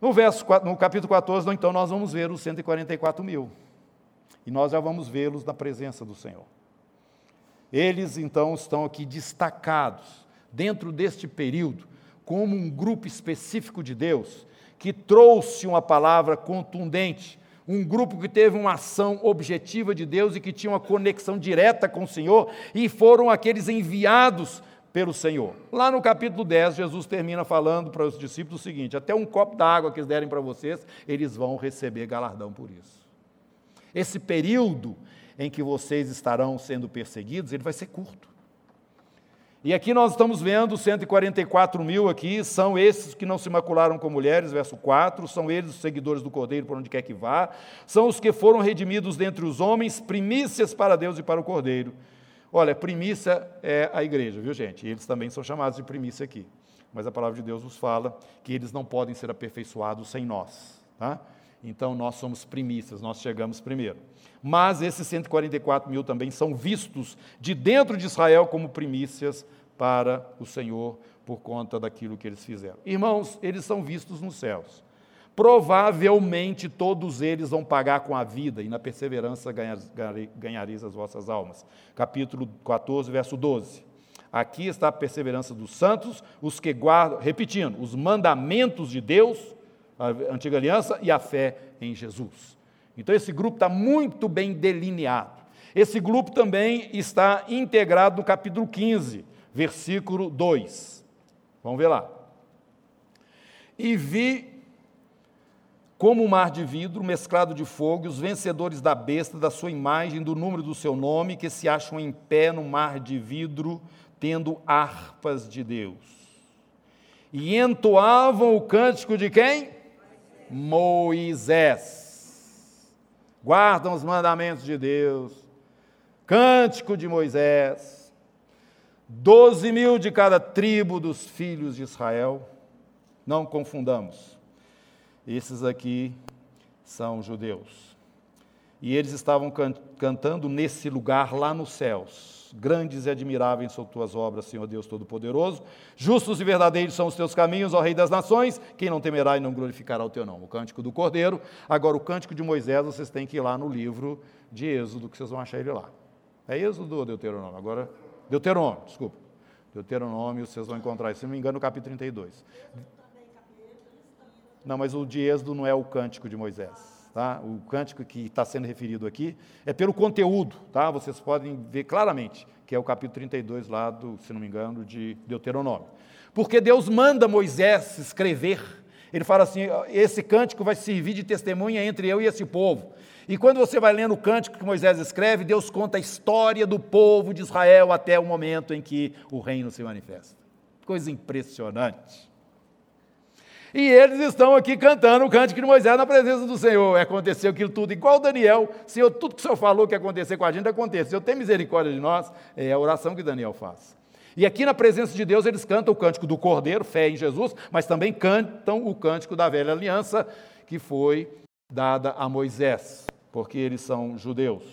No, verso, no capítulo 14, então, nós vamos ver os 144 mil. E nós já vamos vê-los na presença do Senhor. Eles, então, estão aqui destacados, dentro deste período, como um grupo específico de Deus, que trouxe uma palavra contundente, um grupo que teve uma ação objetiva de Deus e que tinha uma conexão direta com o Senhor, e foram aqueles enviados pelo Senhor. Lá no capítulo 10, Jesus termina falando para os discípulos o seguinte: até um copo d'água que eles derem para vocês, eles vão receber galardão por isso. Esse período em que vocês estarão sendo perseguidos, ele vai ser curto. E aqui nós estamos vendo 144 mil aqui, são esses que não se macularam com mulheres, verso 4, são eles os seguidores do Cordeiro por onde quer que vá, são os que foram redimidos dentre os homens, primícias para Deus e para o Cordeiro. Olha, primícia é a igreja, viu gente? Eles também são chamados de primícia aqui. Mas a palavra de Deus nos fala que eles não podem ser aperfeiçoados sem nós. Tá? Então nós somos primícias, nós chegamos primeiro. Mas esses 144 mil também são vistos de dentro de Israel como primícias para o Senhor por conta daquilo que eles fizeram. Irmãos, eles são vistos nos céus provavelmente todos eles vão pagar com a vida, e na perseverança ganhareis as vossas almas. Capítulo 14, verso 12. Aqui está a perseverança dos santos, os que guardam, repetindo, os mandamentos de Deus, a antiga aliança, e a fé em Jesus. Então esse grupo está muito bem delineado. Esse grupo também está integrado no capítulo 15, versículo 2. Vamos ver lá. E vi como um mar de vidro mesclado de fogo, os vencedores da besta, da sua imagem, do número do seu nome, que se acham em pé no mar de vidro, tendo harpas de Deus. E entoavam o cântico de quem? Moisés. Guardam os mandamentos de Deus. Cântico de Moisés. Doze mil de cada tribo dos filhos de Israel. Não confundamos esses aqui são judeus. E eles estavam can cantando nesse lugar lá nos céus. Grandes e admiráveis são tuas obras, Senhor Deus Todo-Poderoso. Justos e verdadeiros são os teus caminhos, ó Rei das Nações. Quem não temerá e não glorificará o teu nome? O cântico do Cordeiro. Agora, o cântico de Moisés, vocês têm que ir lá no livro de Êxodo, que vocês vão achar ele lá. É Êxodo ou Deuteronômio? Agora, Deuteronômio, desculpa. Deuteronômio, vocês vão encontrar, se não me engano, no capítulo 32. Não, mas o de Êxodo não é o cântico de Moisés. Tá? O cântico que está sendo referido aqui é pelo conteúdo. Tá? Vocês podem ver claramente que é o capítulo 32 lá, do, se não me engano, de Deuteronômio. Porque Deus manda Moisés escrever Ele fala assim: esse cântico vai servir de testemunha entre eu e esse povo. E quando você vai lendo o cântico que Moisés escreve, Deus conta a história do povo de Israel até o momento em que o reino se manifesta. Coisa impressionante. E eles estão aqui cantando o cântico de Moisés na presença do Senhor. Aconteceu aquilo tudo, igual Daniel. Senhor, tudo que o Senhor falou que ia acontecer com a gente, aconteceu. Tem misericórdia de nós. É a oração que Daniel faz. E aqui na presença de Deus, eles cantam o cântico do Cordeiro, fé em Jesus, mas também cantam o cântico da velha aliança, que foi dada a Moisés, porque eles são judeus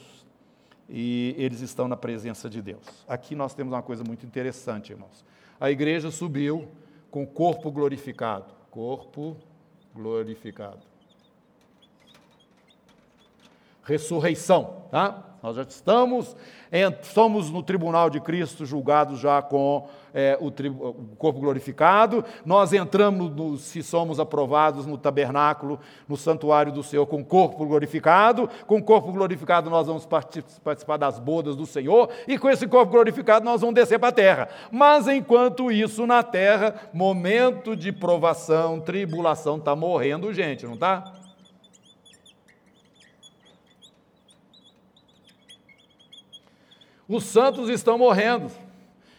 e eles estão na presença de Deus. Aqui nós temos uma coisa muito interessante, irmãos. A igreja subiu com o corpo glorificado corpo glorificado. Ressurreição, tá? Nós já estamos, somos no tribunal de Cristo julgados já com é, o, o, corpo glorificado. Nós entramos, no, se somos aprovados, no tabernáculo, no santuário do Senhor com o corpo glorificado. Com o corpo glorificado nós vamos participar das bodas do Senhor e com esse corpo glorificado nós vamos descer para a terra. Mas enquanto isso na terra, momento de provação, tribulação, está morrendo gente, não está? Os santos estão morrendo.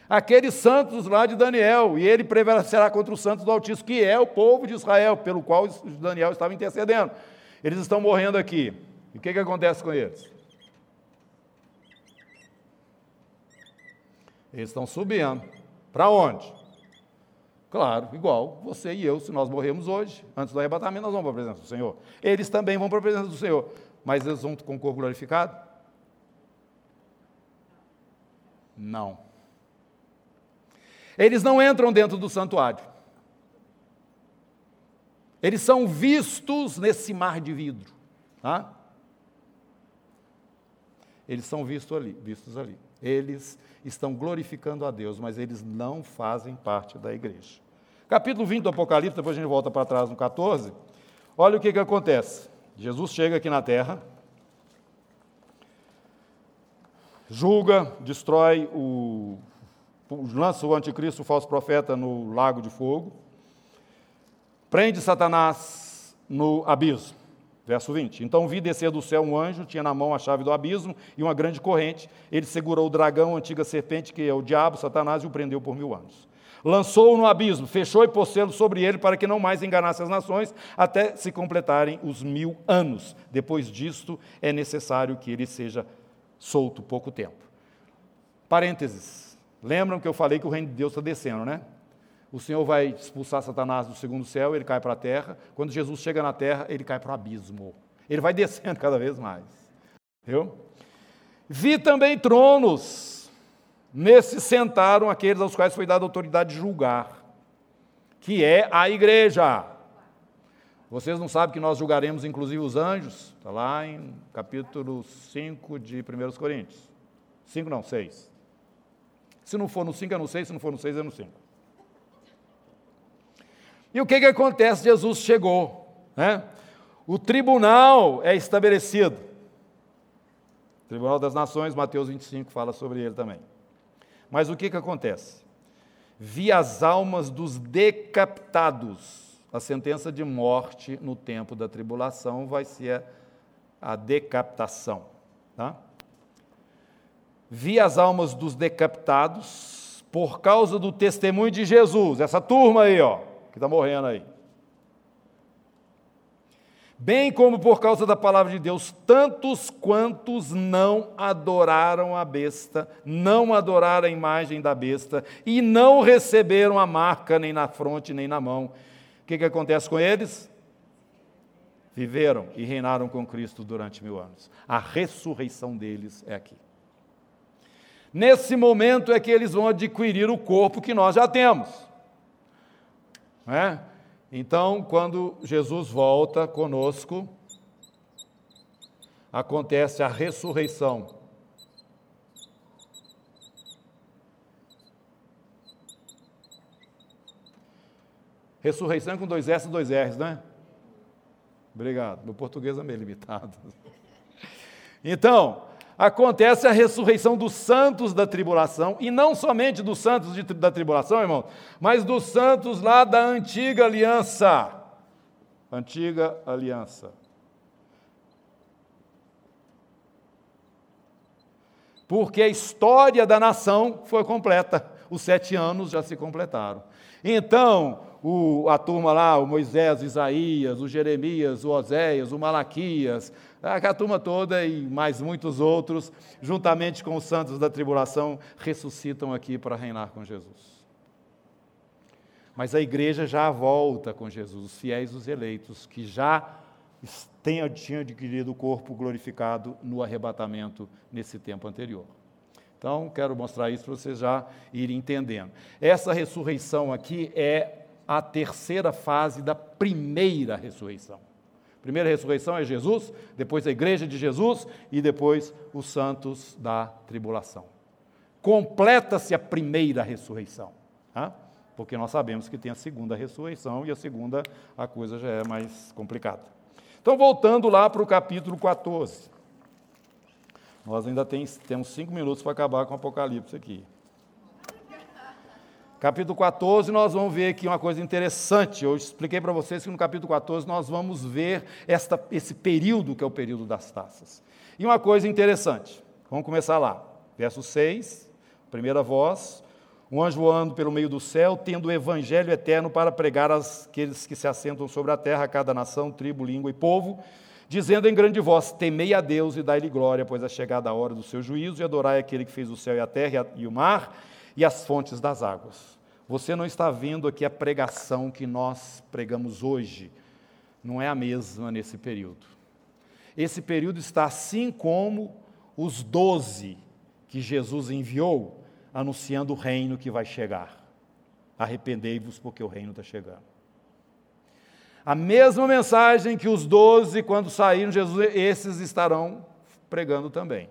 Aqueles santos lá de Daniel, e ele prevalecerá contra os santos do Altíssimo, que é o povo de Israel, pelo qual Daniel estava intercedendo. Eles estão morrendo aqui. E o que, que acontece com eles? Eles estão subindo. Para onde? Claro, igual você e eu, se nós morrermos hoje, antes do arrebatamento, nós vamos para a presença do Senhor. Eles também vão para a presença do Senhor, mas eles vão com o corpo glorificado? Não. Eles não entram dentro do santuário. Eles são vistos nesse mar de vidro. Tá? Eles são vistos ali, vistos ali. Eles estão glorificando a Deus, mas eles não fazem parte da igreja. Capítulo 20 do Apocalipse, depois a gente volta para trás no 14. Olha o que, que acontece. Jesus chega aqui na terra, julga, destrói o. lança o anticristo, o falso profeta, no lago de fogo, prende Satanás no abismo. Verso 20. Então vi descer do céu um anjo, tinha na mão a chave do abismo e uma grande corrente. Ele segurou o dragão, a antiga serpente, que é o diabo, Satanás, e o prendeu por mil anos. Lançou-o no abismo, fechou e pôs selo sobre ele para que não mais enganasse as nações, até se completarem os mil anos. Depois disto, é necessário que ele seja solto pouco tempo. Parênteses. Lembram que eu falei que o reino de Deus está descendo, né? O Senhor vai expulsar Satanás do segundo céu, ele cai para a terra. Quando Jesus chega na terra, ele cai para o abismo. Ele vai <laughs> descendo cada vez mais. Viu? Vi também tronos. Nesses sentaram aqueles aos quais foi dada autoridade de julgar, que é a igreja. Vocês não sabem que nós julgaremos inclusive os anjos? Está lá em capítulo 5 de 1 Coríntios. 5 não, 6. Se não for no 5 é no 6, se não for no 6 é no 5. E o que, que acontece? Jesus chegou. Né? O tribunal é estabelecido. O Tribunal das Nações, Mateus 25 fala sobre ele também. Mas o que, que acontece? Vi as almas dos decapitados a sentença de morte no tempo da tribulação vai ser a decapitação. Tá? Vi as almas dos decapitados por causa do testemunho de Jesus, essa turma aí, ó, que está morrendo aí. Bem como por causa da palavra de Deus, tantos quantos não adoraram a besta, não adoraram a imagem da besta e não receberam a marca nem na fronte nem na mão o que, que acontece com eles? Viveram e reinaram com Cristo durante mil anos. A ressurreição deles é aqui. Nesse momento é que eles vão adquirir o corpo que nós já temos. É? Então, quando Jesus volta conosco, acontece a ressurreição Ressurreição com dois S e dois R's, né? Obrigado. Meu português é meio limitado. <laughs> Então, acontece a ressurreição dos santos da tribulação, e não somente dos santos de, da tribulação, irmão, mas dos santos lá da antiga aliança. Antiga aliança. Porque a história da nação foi completa, os sete anos já se completaram. Então, o, a turma lá, o Moisés, o Isaías, o Jeremias, o Oséias, o Malaquias, a turma toda e mais muitos outros, juntamente com os santos da tribulação, ressuscitam aqui para reinar com Jesus. Mas a igreja já volta com Jesus, os fiéis, os eleitos, que já tinham adquirido o corpo glorificado no arrebatamento nesse tempo anterior. Então, quero mostrar isso para vocês já irem entendendo. Essa ressurreição aqui é a terceira fase da primeira ressurreição. Primeira ressurreição é Jesus, depois a igreja de Jesus e depois os santos da tribulação. Completa-se a primeira ressurreição, tá? porque nós sabemos que tem a segunda ressurreição e a segunda a coisa já é mais complicada. Então, voltando lá para o capítulo 14. Nós ainda tem, temos cinco minutos para acabar com o Apocalipse aqui. Capítulo 14, nós vamos ver aqui uma coisa interessante. Eu expliquei para vocês que no capítulo 14 nós vamos ver esta, esse período que é o período das taças. E uma coisa interessante, vamos começar lá. Verso 6, primeira voz. Um anjo voando pelo meio do céu, tendo o evangelho eterno para pregar àqueles que se assentam sobre a terra, a cada nação, tribo, língua e povo, dizendo em grande voz: Temei a Deus e dai-lhe glória, pois é chegada a hora do seu juízo, e adorai aquele que fez o céu e a terra e o mar e as fontes das águas. Você não está vendo aqui a pregação que nós pregamos hoje, não é a mesma nesse período. Esse período está assim como os doze que Jesus enviou, anunciando o reino que vai chegar. Arrependei-vos, porque o reino está chegando. A mesma mensagem que os doze, quando saíram Jesus, esses estarão pregando também.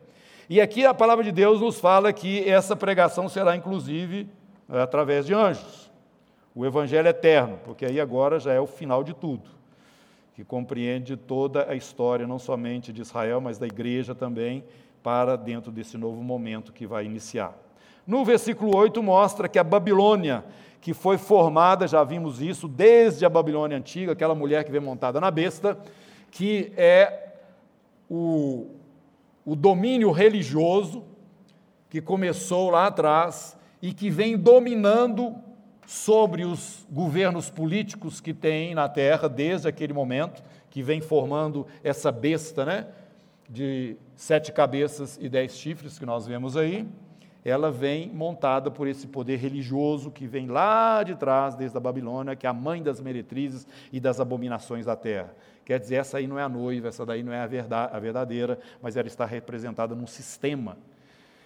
E aqui a palavra de Deus nos fala que essa pregação será inclusive através de anjos. O evangelho eterno, porque aí agora já é o final de tudo, que compreende toda a história, não somente de Israel, mas da igreja também, para dentro desse novo momento que vai iniciar. No versículo 8 mostra que a Babilônia, que foi formada, já vimos isso, desde a Babilônia antiga, aquela mulher que vem montada na besta, que é o, o domínio religioso que começou lá atrás e que vem dominando sobre os governos políticos que tem na Terra desde aquele momento, que vem formando essa besta, né, de sete cabeças e dez chifres que nós vemos aí ela vem montada por esse poder religioso que vem lá de trás, desde a Babilônia, que é a mãe das meretrizes e das abominações da terra. Quer dizer, essa aí não é a noiva, essa daí não é a, verdade, a verdadeira, mas ela está representada num sistema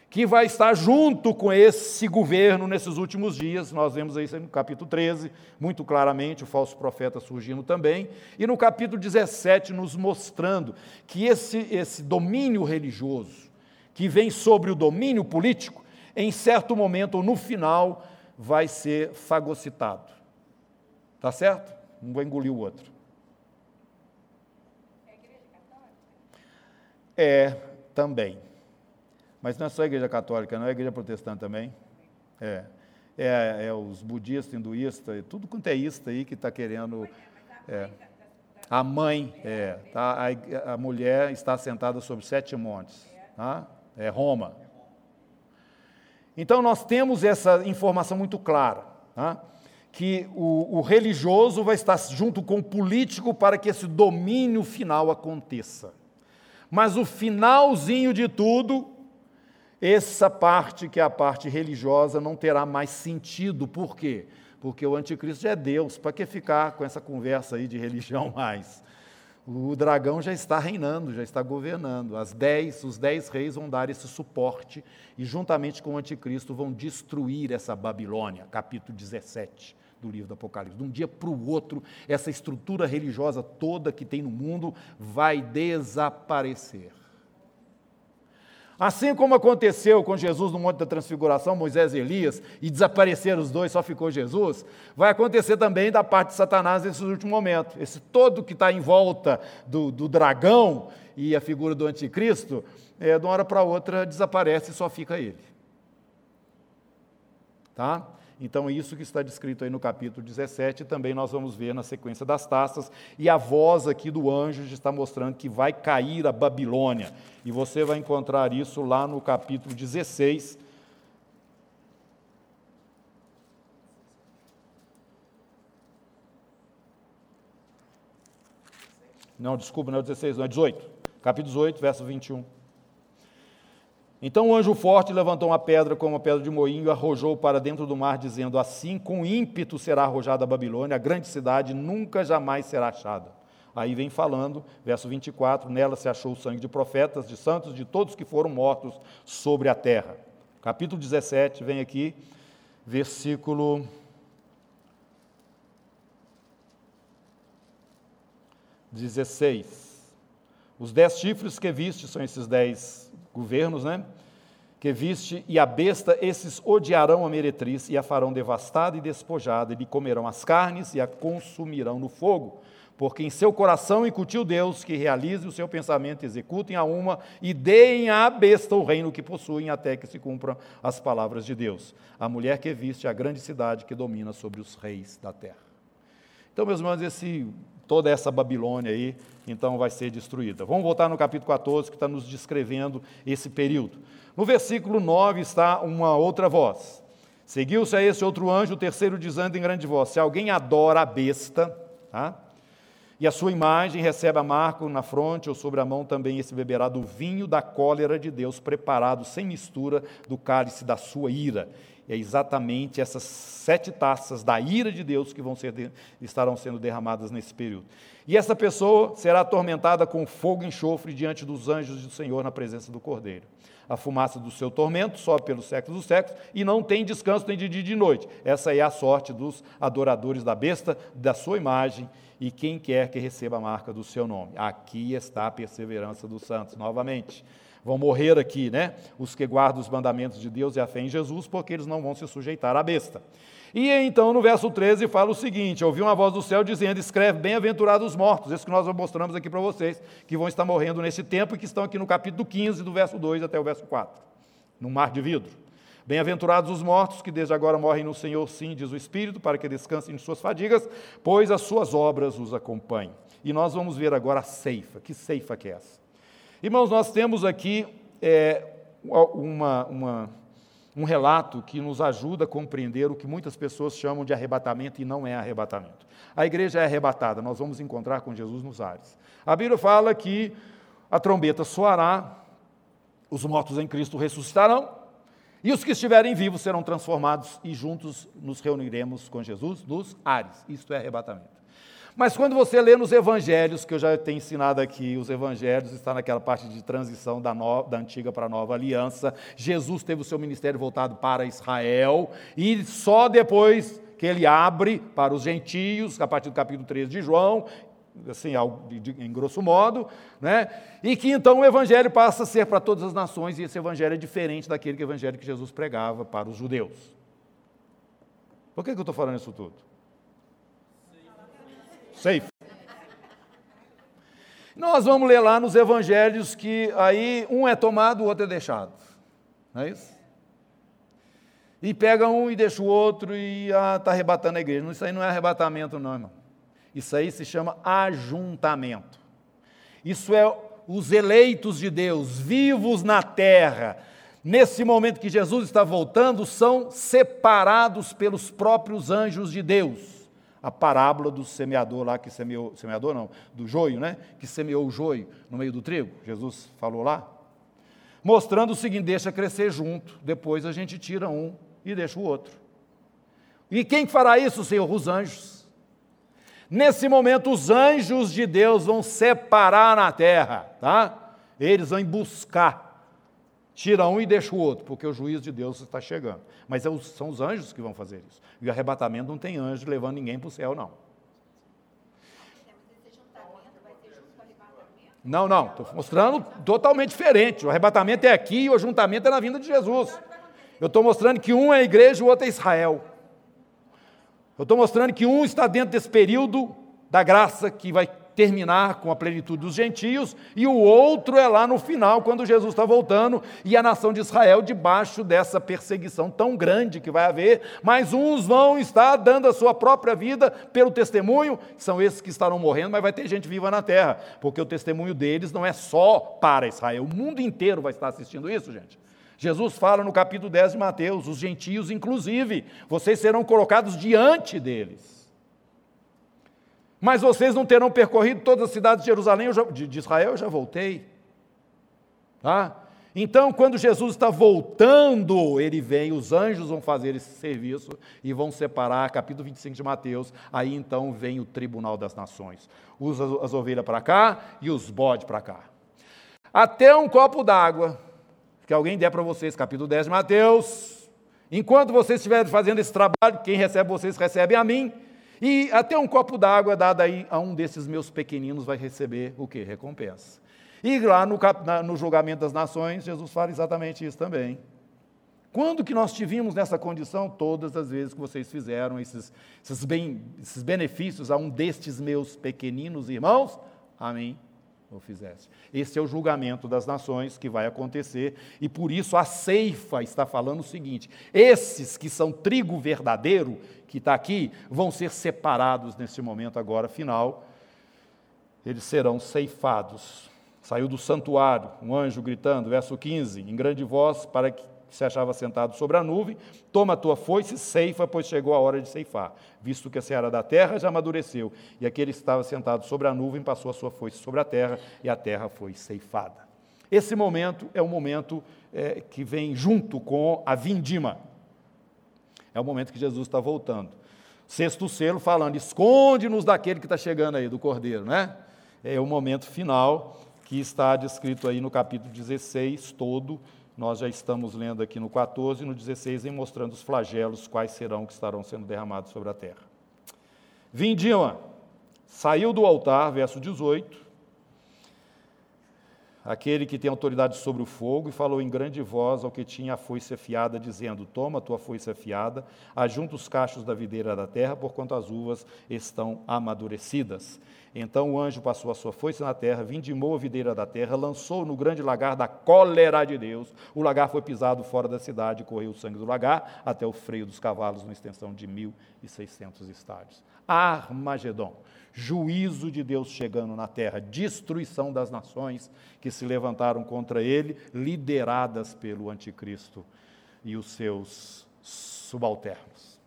que vai estar junto com esse governo nesses últimos dias. Nós vemos isso no capítulo 13, muito claramente, o falso profeta surgindo também, e no capítulo 17, nos mostrando que esse, esse domínio religioso, que vem sobre o domínio político, em certo momento ou no final, vai ser fagocitado. Tá certo? Um vai engolir o outro. É? É, também. Mas não é só a igreja católica, não é a igreja protestante também. É. É, é os budistas, hinduístas, tudo quanto é isso aí que está querendo. É. A mãe, é, tá, a, a mulher está sentada sobre sete montes. Tá? É Roma. Então, nós temos essa informação muito clara, tá? que o, o religioso vai estar junto com o político para que esse domínio final aconteça. Mas o finalzinho de tudo, essa parte que é a parte religiosa não terá mais sentido. Por quê? Porque o anticristo é Deus. Para que ficar com essa conversa aí de religião <laughs> mais? O dragão já está reinando, já está governando. As dez, os dez reis vão dar esse suporte e, juntamente com o anticristo, vão destruir essa Babilônia, capítulo 17 do livro do Apocalipse. De um dia para o outro, essa estrutura religiosa toda que tem no mundo vai desaparecer. Assim como aconteceu com Jesus no Monte da Transfiguração, Moisés e Elias, e desapareceram os dois, só ficou Jesus, vai acontecer também da parte de Satanás nesse último momento. Esse todo que está em volta do, do, dragão e a figura do anticristo, é, de uma hora para outra desaparece e só fica ele. Tá? Então, isso que está descrito aí no capítulo 17, também nós vamos ver na sequência das taças, e a voz aqui do anjo está mostrando que vai cair a Babilônia. E você vai encontrar isso lá no capítulo 16. Não, desculpa, não é 16, não é 18. Capítulo 18, verso 21. Então o anjo forte levantou uma pedra como uma pedra de moinho e arrojou para dentro do mar, dizendo: Assim com ímpeto será arrojada a Babilônia, a grande cidade nunca jamais será achada. Aí vem falando, verso 24: Nela se achou o sangue de profetas, de santos, de todos que foram mortos sobre a terra. Capítulo 17, vem aqui, versículo. 16. Os dez chifres que viste são esses dez governos, né? Que viste, e a besta, esses odiarão a meretriz e a farão devastada e despojada, e lhe comerão as carnes e a consumirão no fogo. Porque em seu coração incutiu Deus que realize o seu pensamento, executem a uma e deem à besta o reino que possuem, até que se cumpram as palavras de Deus. A mulher que viste a grande cidade que domina sobre os reis da terra. Então, meus irmãos, esse toda essa Babilônia aí, então vai ser destruída. Vamos voltar no capítulo 14, que está nos descrevendo esse período. No versículo 9 está uma outra voz. Seguiu-se a esse outro anjo, o terceiro dizendo em grande voz: Se alguém adora a besta, tá? e a sua imagem recebe a marca na fronte ou sobre a mão, também esse beberá do vinho da cólera de Deus, preparado sem mistura do cálice da sua ira é exatamente essas sete taças da ira de Deus que vão ser, estarão sendo derramadas nesse período. E essa pessoa será atormentada com fogo e enxofre diante dos anjos do Senhor na presença do Cordeiro. A fumaça do seu tormento sobe pelos séculos dos séculos e não tem descanso nem de dia e de noite. Essa é a sorte dos adoradores da besta, da sua imagem e quem quer que receba a marca do seu nome. Aqui está a perseverança dos santos, novamente vão morrer aqui, né? Os que guardam os mandamentos de Deus e a fé em Jesus, porque eles não vão se sujeitar à besta. E então no verso 13 fala o seguinte: ouvi uma voz do céu dizendo: Escreve, bem-aventurados os mortos, esse que nós mostramos aqui para vocês, que vão estar morrendo nesse tempo e que estão aqui no capítulo 15, do verso 2 até o verso 4, no mar de vidro. Bem-aventurados os mortos que desde agora morrem no Senhor, sim, diz o Espírito, para que descansem de suas fadigas, pois as suas obras os acompanhem. E nós vamos ver agora a ceifa. Que ceifa que é essa? Irmãos, nós temos aqui é, uma, uma, um relato que nos ajuda a compreender o que muitas pessoas chamam de arrebatamento e não é arrebatamento. A igreja é arrebatada, nós vamos encontrar com Jesus nos ares. A Bíblia fala que a trombeta soará, os mortos em Cristo ressuscitarão, e os que estiverem vivos serão transformados e juntos nos reuniremos com Jesus nos ares. Isto é arrebatamento. Mas quando você lê nos evangelhos, que eu já tenho ensinado aqui, os evangelhos está naquela parte de transição da, no, da antiga para a nova aliança. Jesus teve o seu ministério voltado para Israel, e só depois que ele abre para os gentios, a partir do capítulo 13 de João, assim, em grosso modo, né? e que então o evangelho passa a ser para todas as nações, e esse evangelho é diferente daquele evangelho que Jesus pregava para os judeus. Por que, que eu estou falando isso tudo? Safe. Nós vamos ler lá nos evangelhos que aí um é tomado, o outro é deixado. Não é isso? E pega um e deixa o outro e está ah, tá arrebatando a igreja. Isso aí não é arrebatamento, não, irmão. Isso aí se chama ajuntamento. Isso é os eleitos de Deus, vivos na terra. Nesse momento que Jesus está voltando, são separados pelos próprios anjos de Deus a parábola do semeador lá que semeou, semeador não, do joio, né? Que semeou o joio no meio do trigo. Jesus falou lá. Mostrando o seguinte: deixa crescer junto, depois a gente tira um e deixa o outro. E quem fará isso, Senhor? Os anjos. Nesse momento, os anjos de Deus vão separar na terra, tá? Eles vão buscar tira um e deixa o outro, porque o juízo de Deus está chegando. Mas é são os anjos que vão fazer isso. E o arrebatamento não tem anjo levando ninguém para o céu, não. Não, não, estou mostrando totalmente diferente. O arrebatamento é aqui e o ajuntamento é na vinda de Jesus. Eu estou mostrando que um é a igreja e o outro é Israel. Eu estou mostrando que um está dentro desse período da graça que vai terminar com a plenitude dos gentios, e o outro é lá no final, quando Jesus está voltando, e a nação de Israel debaixo dessa perseguição tão grande que vai haver, mas uns vão estar dando a sua própria vida pelo testemunho, são esses que estarão morrendo, mas vai ter gente viva na terra, porque o testemunho deles não é só para Israel, o mundo inteiro vai estar assistindo isso, gente. Jesus fala no capítulo 10 de Mateus: os gentios, inclusive, vocês serão colocados diante deles. Mas vocês não terão percorrido todas as cidades de Jerusalém, já, de, de Israel, eu já voltei. Tá? Então, quando Jesus está voltando, ele vem, os anjos vão fazer esse serviço e vão separar, capítulo 25 de Mateus, aí então vem o tribunal das nações. Usa as ovelhas para cá e os bodes para cá. Até um copo d'água que alguém der para vocês, capítulo 10 de Mateus. Enquanto vocês estiverem fazendo esse trabalho, quem recebe vocês recebe a mim. E até um copo d'água dado aí a um desses meus pequeninos vai receber o quê? Recompensa. E lá no, no julgamento das nações, Jesus fala exatamente isso também. Quando que nós tivemos nessa condição? Todas as vezes que vocês fizeram esses, esses, bem, esses benefícios a um destes meus pequeninos irmãos, a mim o fizesse. Esse é o julgamento das nações que vai acontecer, e por isso a ceifa está falando o seguinte: esses que são trigo verdadeiro, que está aqui, vão ser separados nesse momento agora final, eles serão ceifados. Saiu do santuário, um anjo gritando, verso 15, em grande voz, para que se achava sentado sobre a nuvem, toma a tua foice e ceifa, pois chegou a hora de ceifar, visto que a seara da terra já amadureceu, e aquele que estava sentado sobre a nuvem passou a sua foice sobre a terra, e a terra foi ceifada. Esse momento é o momento é, que vem junto com a vindima. É o momento que Jesus está voltando. Sexto selo falando, esconde-nos daquele que está chegando aí, do cordeiro, né? É o momento final que está descrito aí no capítulo 16 todo, nós já estamos lendo aqui no 14 e no 16, em mostrando os flagelos, quais serão que estarão sendo derramados sobre a terra. Vindima, saiu do altar, verso 18, aquele que tem autoridade sobre o fogo, e falou em grande voz ao que tinha a foice afiada, dizendo: Toma a tua foice afiada, ajunta os cachos da videira da terra, porquanto as uvas estão amadurecidas. Então o anjo passou a sua foice na terra, vindimou a videira da terra, lançou no grande lagar da cólera de Deus. O lagar foi pisado fora da cidade, correu o sangue do lagar até o freio dos cavalos, numa extensão de 1.600 estádios. Armagedon, juízo de Deus chegando na terra, destruição das nações que se levantaram contra ele, lideradas pelo anticristo e os seus subalternos.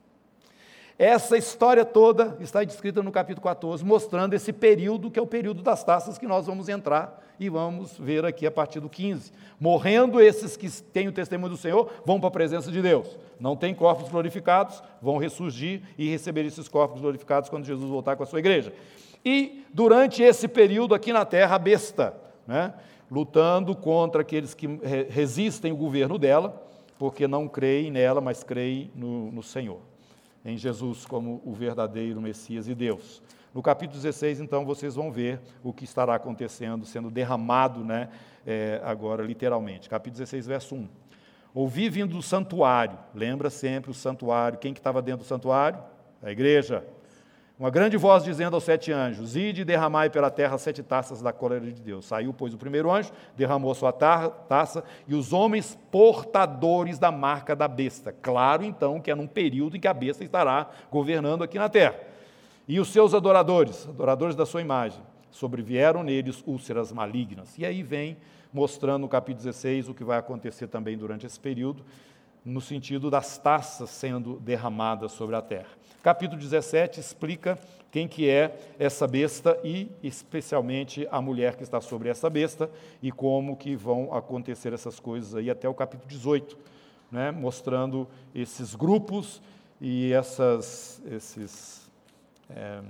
Essa história toda está descrita no capítulo 14, mostrando esse período que é o período das taças que nós vamos entrar e vamos ver aqui a partir do 15. Morrendo esses que têm o testemunho do Senhor, vão para a presença de Deus. Não têm corpos glorificados, vão ressurgir e receber esses corpos glorificados quando Jesus voltar com a sua igreja. E durante esse período aqui na terra, a besta, né, lutando contra aqueles que resistem o governo dela, porque não creem nela, mas creem no, no Senhor em Jesus como o verdadeiro Messias e Deus. No capítulo 16, então, vocês vão ver o que estará acontecendo, sendo derramado, né, é, agora literalmente. Capítulo 16, verso 1. Ouvi vindo do santuário, lembra sempre o santuário, quem que estava dentro do santuário? A igreja, uma grande voz dizendo aos sete anjos: Ide e derramai pela terra sete taças da cólera de Deus. Saiu, pois, o primeiro anjo, derramou a sua taça, e os homens portadores da marca da besta. Claro, então, que é num período em que a besta estará governando aqui na terra. E os seus adoradores, adoradores da sua imagem, sobrevieram neles úlceras malignas. E aí vem mostrando no capítulo 16 o que vai acontecer também durante esse período, no sentido das taças sendo derramadas sobre a terra. Capítulo 17 explica quem que é essa besta e especialmente a mulher que está sobre essa besta e como que vão acontecer essas coisas aí até o capítulo 18, né, mostrando esses grupos e essas, esses é,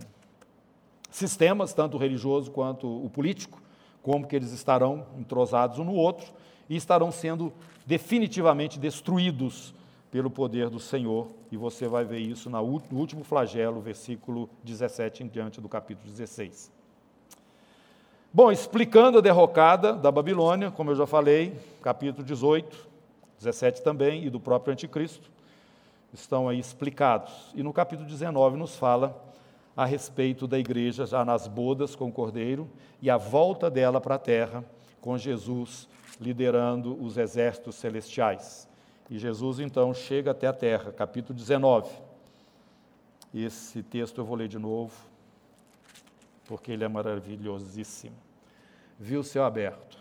sistemas, tanto o religioso quanto o político, como que eles estarão entrosados um no outro e estarão sendo definitivamente destruídos pelo poder do Senhor, e você vai ver isso no último flagelo, versículo 17 em diante do capítulo 16. Bom, explicando a derrocada da Babilônia, como eu já falei, capítulo 18, 17 também, e do próprio anticristo, estão aí explicados. E no capítulo 19 nos fala a respeito da igreja já nas bodas com o Cordeiro e a volta dela para a terra, com Jesus liderando os exércitos celestiais. E Jesus então chega até a terra, capítulo 19. Esse texto eu vou ler de novo, porque ele é maravilhosíssimo. Viu o céu aberto.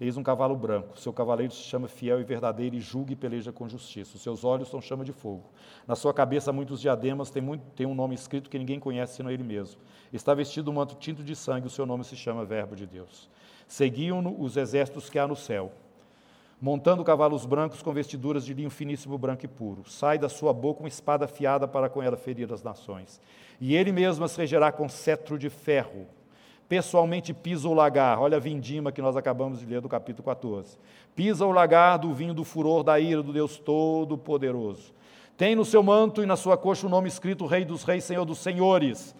Eis um cavalo branco. Seu cavaleiro se chama fiel e verdadeiro e julga e peleja com justiça. Os seus olhos são chama de fogo. Na sua cabeça muitos diademas, tem, muito, tem um nome escrito que ninguém conhece senão ele mesmo. Está vestido um manto tinto de sangue, o seu nome se chama Verbo de Deus. Seguiam-no os exércitos que há no céu montando cavalos brancos com vestiduras de linho finíssimo, branco e puro. Sai da sua boca uma espada afiada para com ela ferir as nações. E ele mesmo as regerá com cetro de ferro. Pessoalmente pisa o lagar, olha a vindima que nós acabamos de ler do capítulo 14. Pisa o lagar do vinho do furor da ira do Deus Todo-Poderoso. Tem no seu manto e na sua coxa o nome escrito Rei dos Reis, Senhor dos Senhores.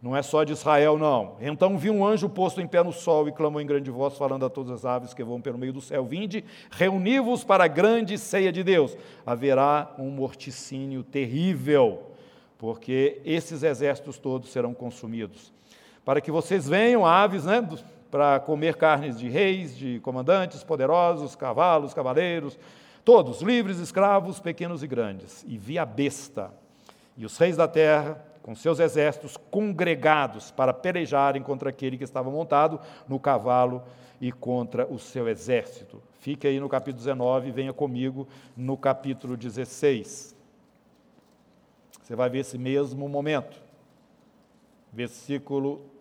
Não é só de Israel, não. Então vi um anjo posto em pé no sol e clamou em grande voz, falando a todas as aves que vão pelo meio do céu: Vinde, reuni-vos para a grande ceia de Deus. Haverá um morticínio terrível, porque esses exércitos todos serão consumidos. Para que vocês venham, aves, né? Para comer carnes de reis, de comandantes poderosos, cavalos, cavaleiros, todos, livres, escravos, pequenos e grandes. E vi a besta e os reis da terra com seus exércitos congregados para pelejarem contra aquele que estava montado no cavalo e contra o seu exército. Fique aí no capítulo 19 e venha comigo no capítulo 16. Você vai ver esse mesmo momento. Versículo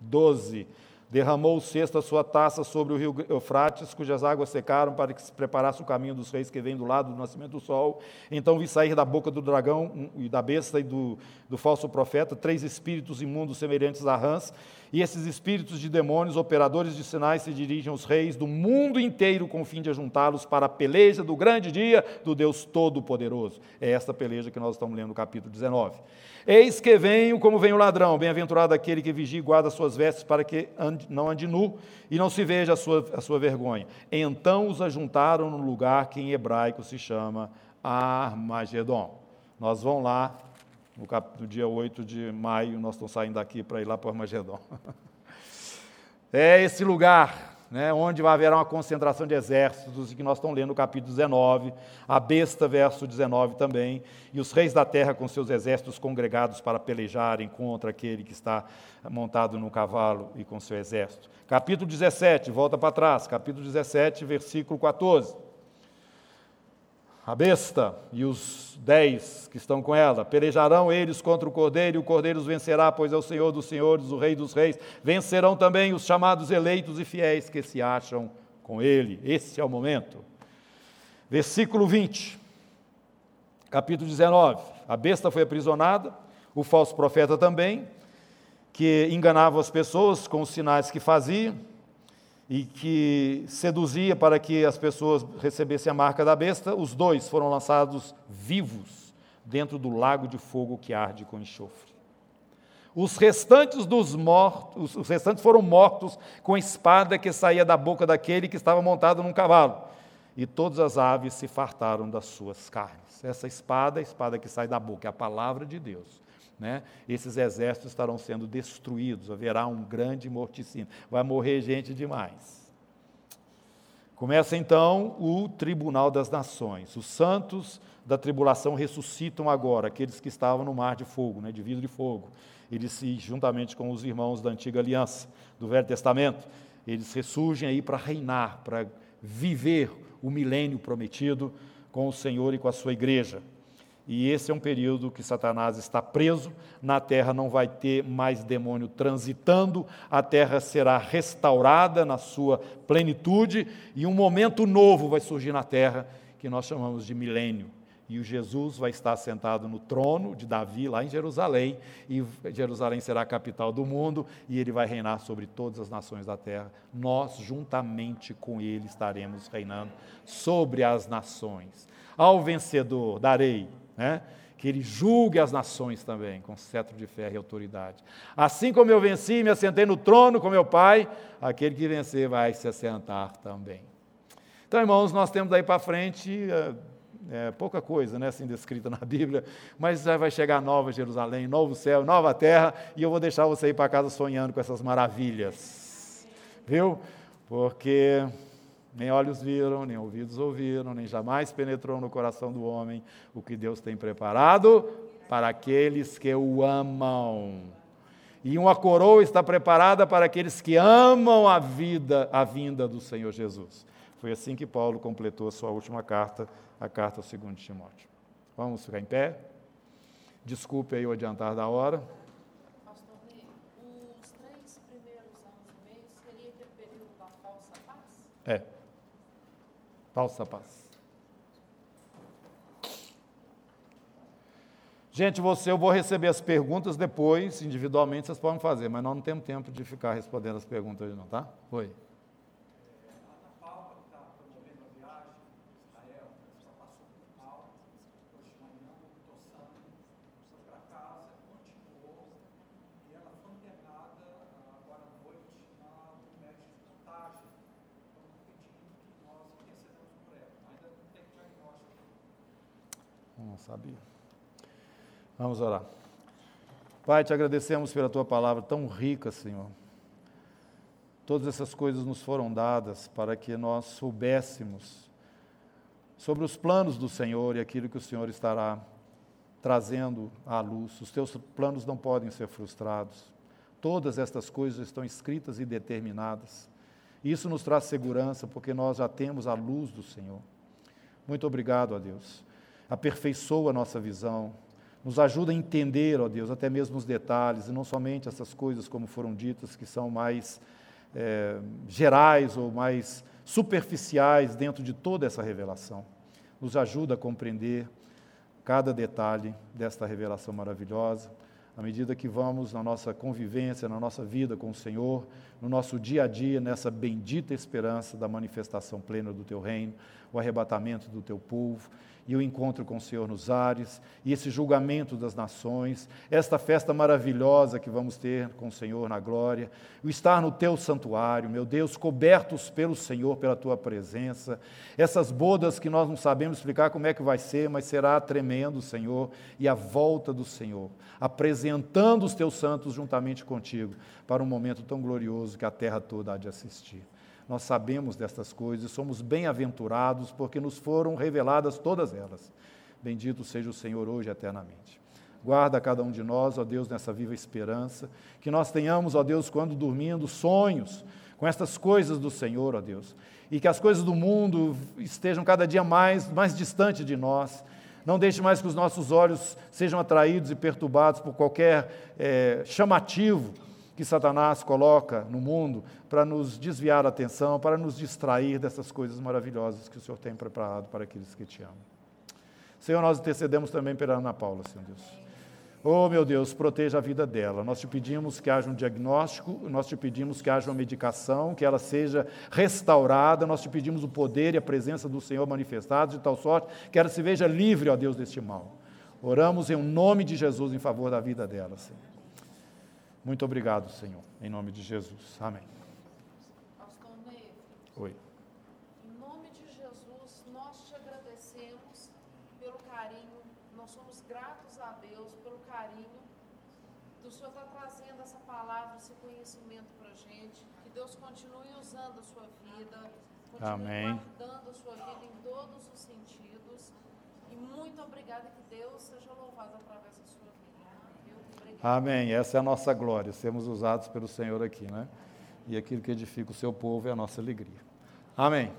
12 Derramou o cesto a sua taça sobre o rio Eufrates, cujas águas secaram para que se preparasse o caminho dos reis que vem do lado do nascimento do sol. Então vi sair da boca do dragão e da besta e do, do falso profeta três espíritos imundos semelhantes a rãs, e esses espíritos de demônios, operadores de sinais, se dirigem aos reis do mundo inteiro com o fim de ajuntá-los para a peleja do grande dia do Deus Todo-Poderoso. É esta peleja que nós estamos lendo no capítulo 19. Eis que venho como vem o ladrão, bem-aventurado aquele que vigia e guarda suas vestes para que ande, não ande nu e não se veja a sua, a sua vergonha. Então os ajuntaram no lugar que em hebraico se chama Armagedon. Nós vamos lá, no, cap, dia 8 de maio, nós estamos saindo daqui para ir lá para Armagedon. <laughs> É esse lugar né, onde vai haver uma concentração de exércitos, que nós estamos lendo no capítulo 19, a besta, verso 19 também, e os reis da terra com seus exércitos congregados para pelejarem contra aquele que está montado no cavalo e com seu exército. Capítulo 17, volta para trás, capítulo 17, versículo 14 a besta e os dez que estão com ela. Pelejarão eles contra o cordeiro, e o cordeiro os vencerá, pois é o Senhor dos senhores, o Rei dos reis. Vencerão também os chamados eleitos e fiéis que se acham com ele. Esse é o momento. Versículo 20, capítulo 19. A besta foi aprisionada, o falso profeta também, que enganava as pessoas com os sinais que fazia e que seduzia para que as pessoas recebessem a marca da besta, os dois foram lançados vivos dentro do lago de fogo que arde com enxofre. Os restantes dos mortos, os restantes foram mortos com a espada que saía da boca daquele que estava montado num cavalo. E todas as aves se fartaram das suas carnes. Essa espada, a espada que sai da boca, é a palavra de Deus né? esses exércitos estarão sendo destruídos, haverá um grande morticínio, vai morrer gente demais. Começa então o tribunal das nações. Os santos da tribulação ressuscitam agora, aqueles que estavam no mar de fogo, né, de vidro de fogo. Eles se, juntamente com os irmãos da antiga aliança, do Velho Testamento, eles ressurgem aí para reinar, para viver o milênio prometido com o Senhor e com a sua igreja. E esse é um período que Satanás está preso, na terra não vai ter mais demônio transitando, a terra será restaurada na sua plenitude e um momento novo vai surgir na terra que nós chamamos de milênio. E o Jesus vai estar sentado no trono de Davi, lá em Jerusalém, e Jerusalém será a capital do mundo, e ele vai reinar sobre todas as nações da terra. Nós, juntamente com ele, estaremos reinando sobre as nações. Ao vencedor darei né? que ele julgue as nações também, com cetro de ferro e autoridade. Assim como eu venci e me assentei no trono com meu Pai, aquele que vencer vai se assentar também. Então, irmãos, nós temos daí para frente é, pouca coisa, né, assim, descrita <laughs> na Bíblia, mas vai chegar nova Jerusalém, novo céu, nova terra, e eu vou deixar você ir para casa sonhando com essas maravilhas, viu? Porque nem olhos viram, nem ouvidos ouviram, nem jamais penetrou no coração do homem o que Deus tem preparado para aqueles que o amam. E uma coroa está preparada para aqueles que amam a vida, a vinda do Senhor Jesus. Foi assim que Paulo completou a sua última carta, a carta ao segundo Timóteo. Vamos ficar em pé? Desculpe aí o adiantar da hora. Pastor Ney, os três primeiros anos e meio seria aquele período da falsa paz? É. Falsa paz. Gente, você, eu vou receber as perguntas depois, individualmente, vocês podem fazer, mas nós não temos tempo de ficar respondendo as perguntas hoje não, tá? Oi. Não sabia. Vamos orar. Pai, te agradecemos pela tua palavra tão rica, Senhor. Todas essas coisas nos foram dadas para que nós soubéssemos sobre os planos do Senhor e aquilo que o Senhor estará trazendo à luz. Os teus planos não podem ser frustrados. Todas estas coisas estão escritas e determinadas. Isso nos traz segurança porque nós já temos a luz do Senhor. Muito obrigado a Deus aperfeiçoa a nossa visão, nos ajuda a entender, ó Deus, até mesmo os detalhes, e não somente essas coisas como foram ditas, que são mais é, gerais ou mais superficiais dentro de toda essa revelação. Nos ajuda a compreender cada detalhe desta revelação maravilhosa, à medida que vamos na nossa convivência, na nossa vida com o Senhor, no nosso dia a dia, nessa bendita esperança da manifestação plena do Teu reino, o arrebatamento do Teu povo e o encontro com o Senhor nos ares, e esse julgamento das nações, esta festa maravilhosa que vamos ter com o Senhor na glória, o estar no teu santuário, meu Deus, cobertos pelo Senhor, pela tua presença, essas bodas que nós não sabemos explicar como é que vai ser, mas será tremendo, Senhor, e a volta do Senhor, apresentando os teus santos juntamente contigo para um momento tão glorioso que a terra toda há de assistir. Nós sabemos destas coisas, somos bem-aventurados porque nos foram reveladas todas elas. Bendito seja o Senhor hoje eternamente. Guarda cada um de nós, ó Deus, nessa viva esperança, que nós tenhamos, ó Deus, quando dormindo, sonhos com estas coisas do Senhor, ó Deus, e que as coisas do mundo estejam cada dia mais, mais distante de nós. Não deixe mais que os nossos olhos sejam atraídos e perturbados por qualquer é, chamativo que Satanás coloca no mundo para nos desviar a atenção, para nos distrair dessas coisas maravilhosas que o Senhor tem preparado para aqueles que te amam. Senhor, nós intercedemos também pela Ana Paula, Senhor Deus. Oh, meu Deus, proteja a vida dela. Nós te pedimos que haja um diagnóstico, nós te pedimos que haja uma medicação, que ela seja restaurada, nós te pedimos o poder e a presença do Senhor manifestados de tal sorte que ela se veja livre, ó Deus, deste mal. Oramos em nome de Jesus em favor da vida dela, Senhor. Muito obrigado, Senhor, em nome de Jesus. Amém. Pastor Ney, Oi. em nome de Jesus, nós te agradecemos pelo carinho, nós somos gratos a Deus pelo carinho do Senhor estar trazendo essa palavra, esse conhecimento para a gente. Que Deus continue usando a sua vida, continue Amém. guardando a sua vida em todos os sentidos. E muito obrigada, que Deus seja louvado através da sua vida. Viu? Obrigada. Amém. Essa é a nossa glória, sermos usados pelo Senhor aqui, né? E aquilo que edifica o seu povo é a nossa alegria. Amém.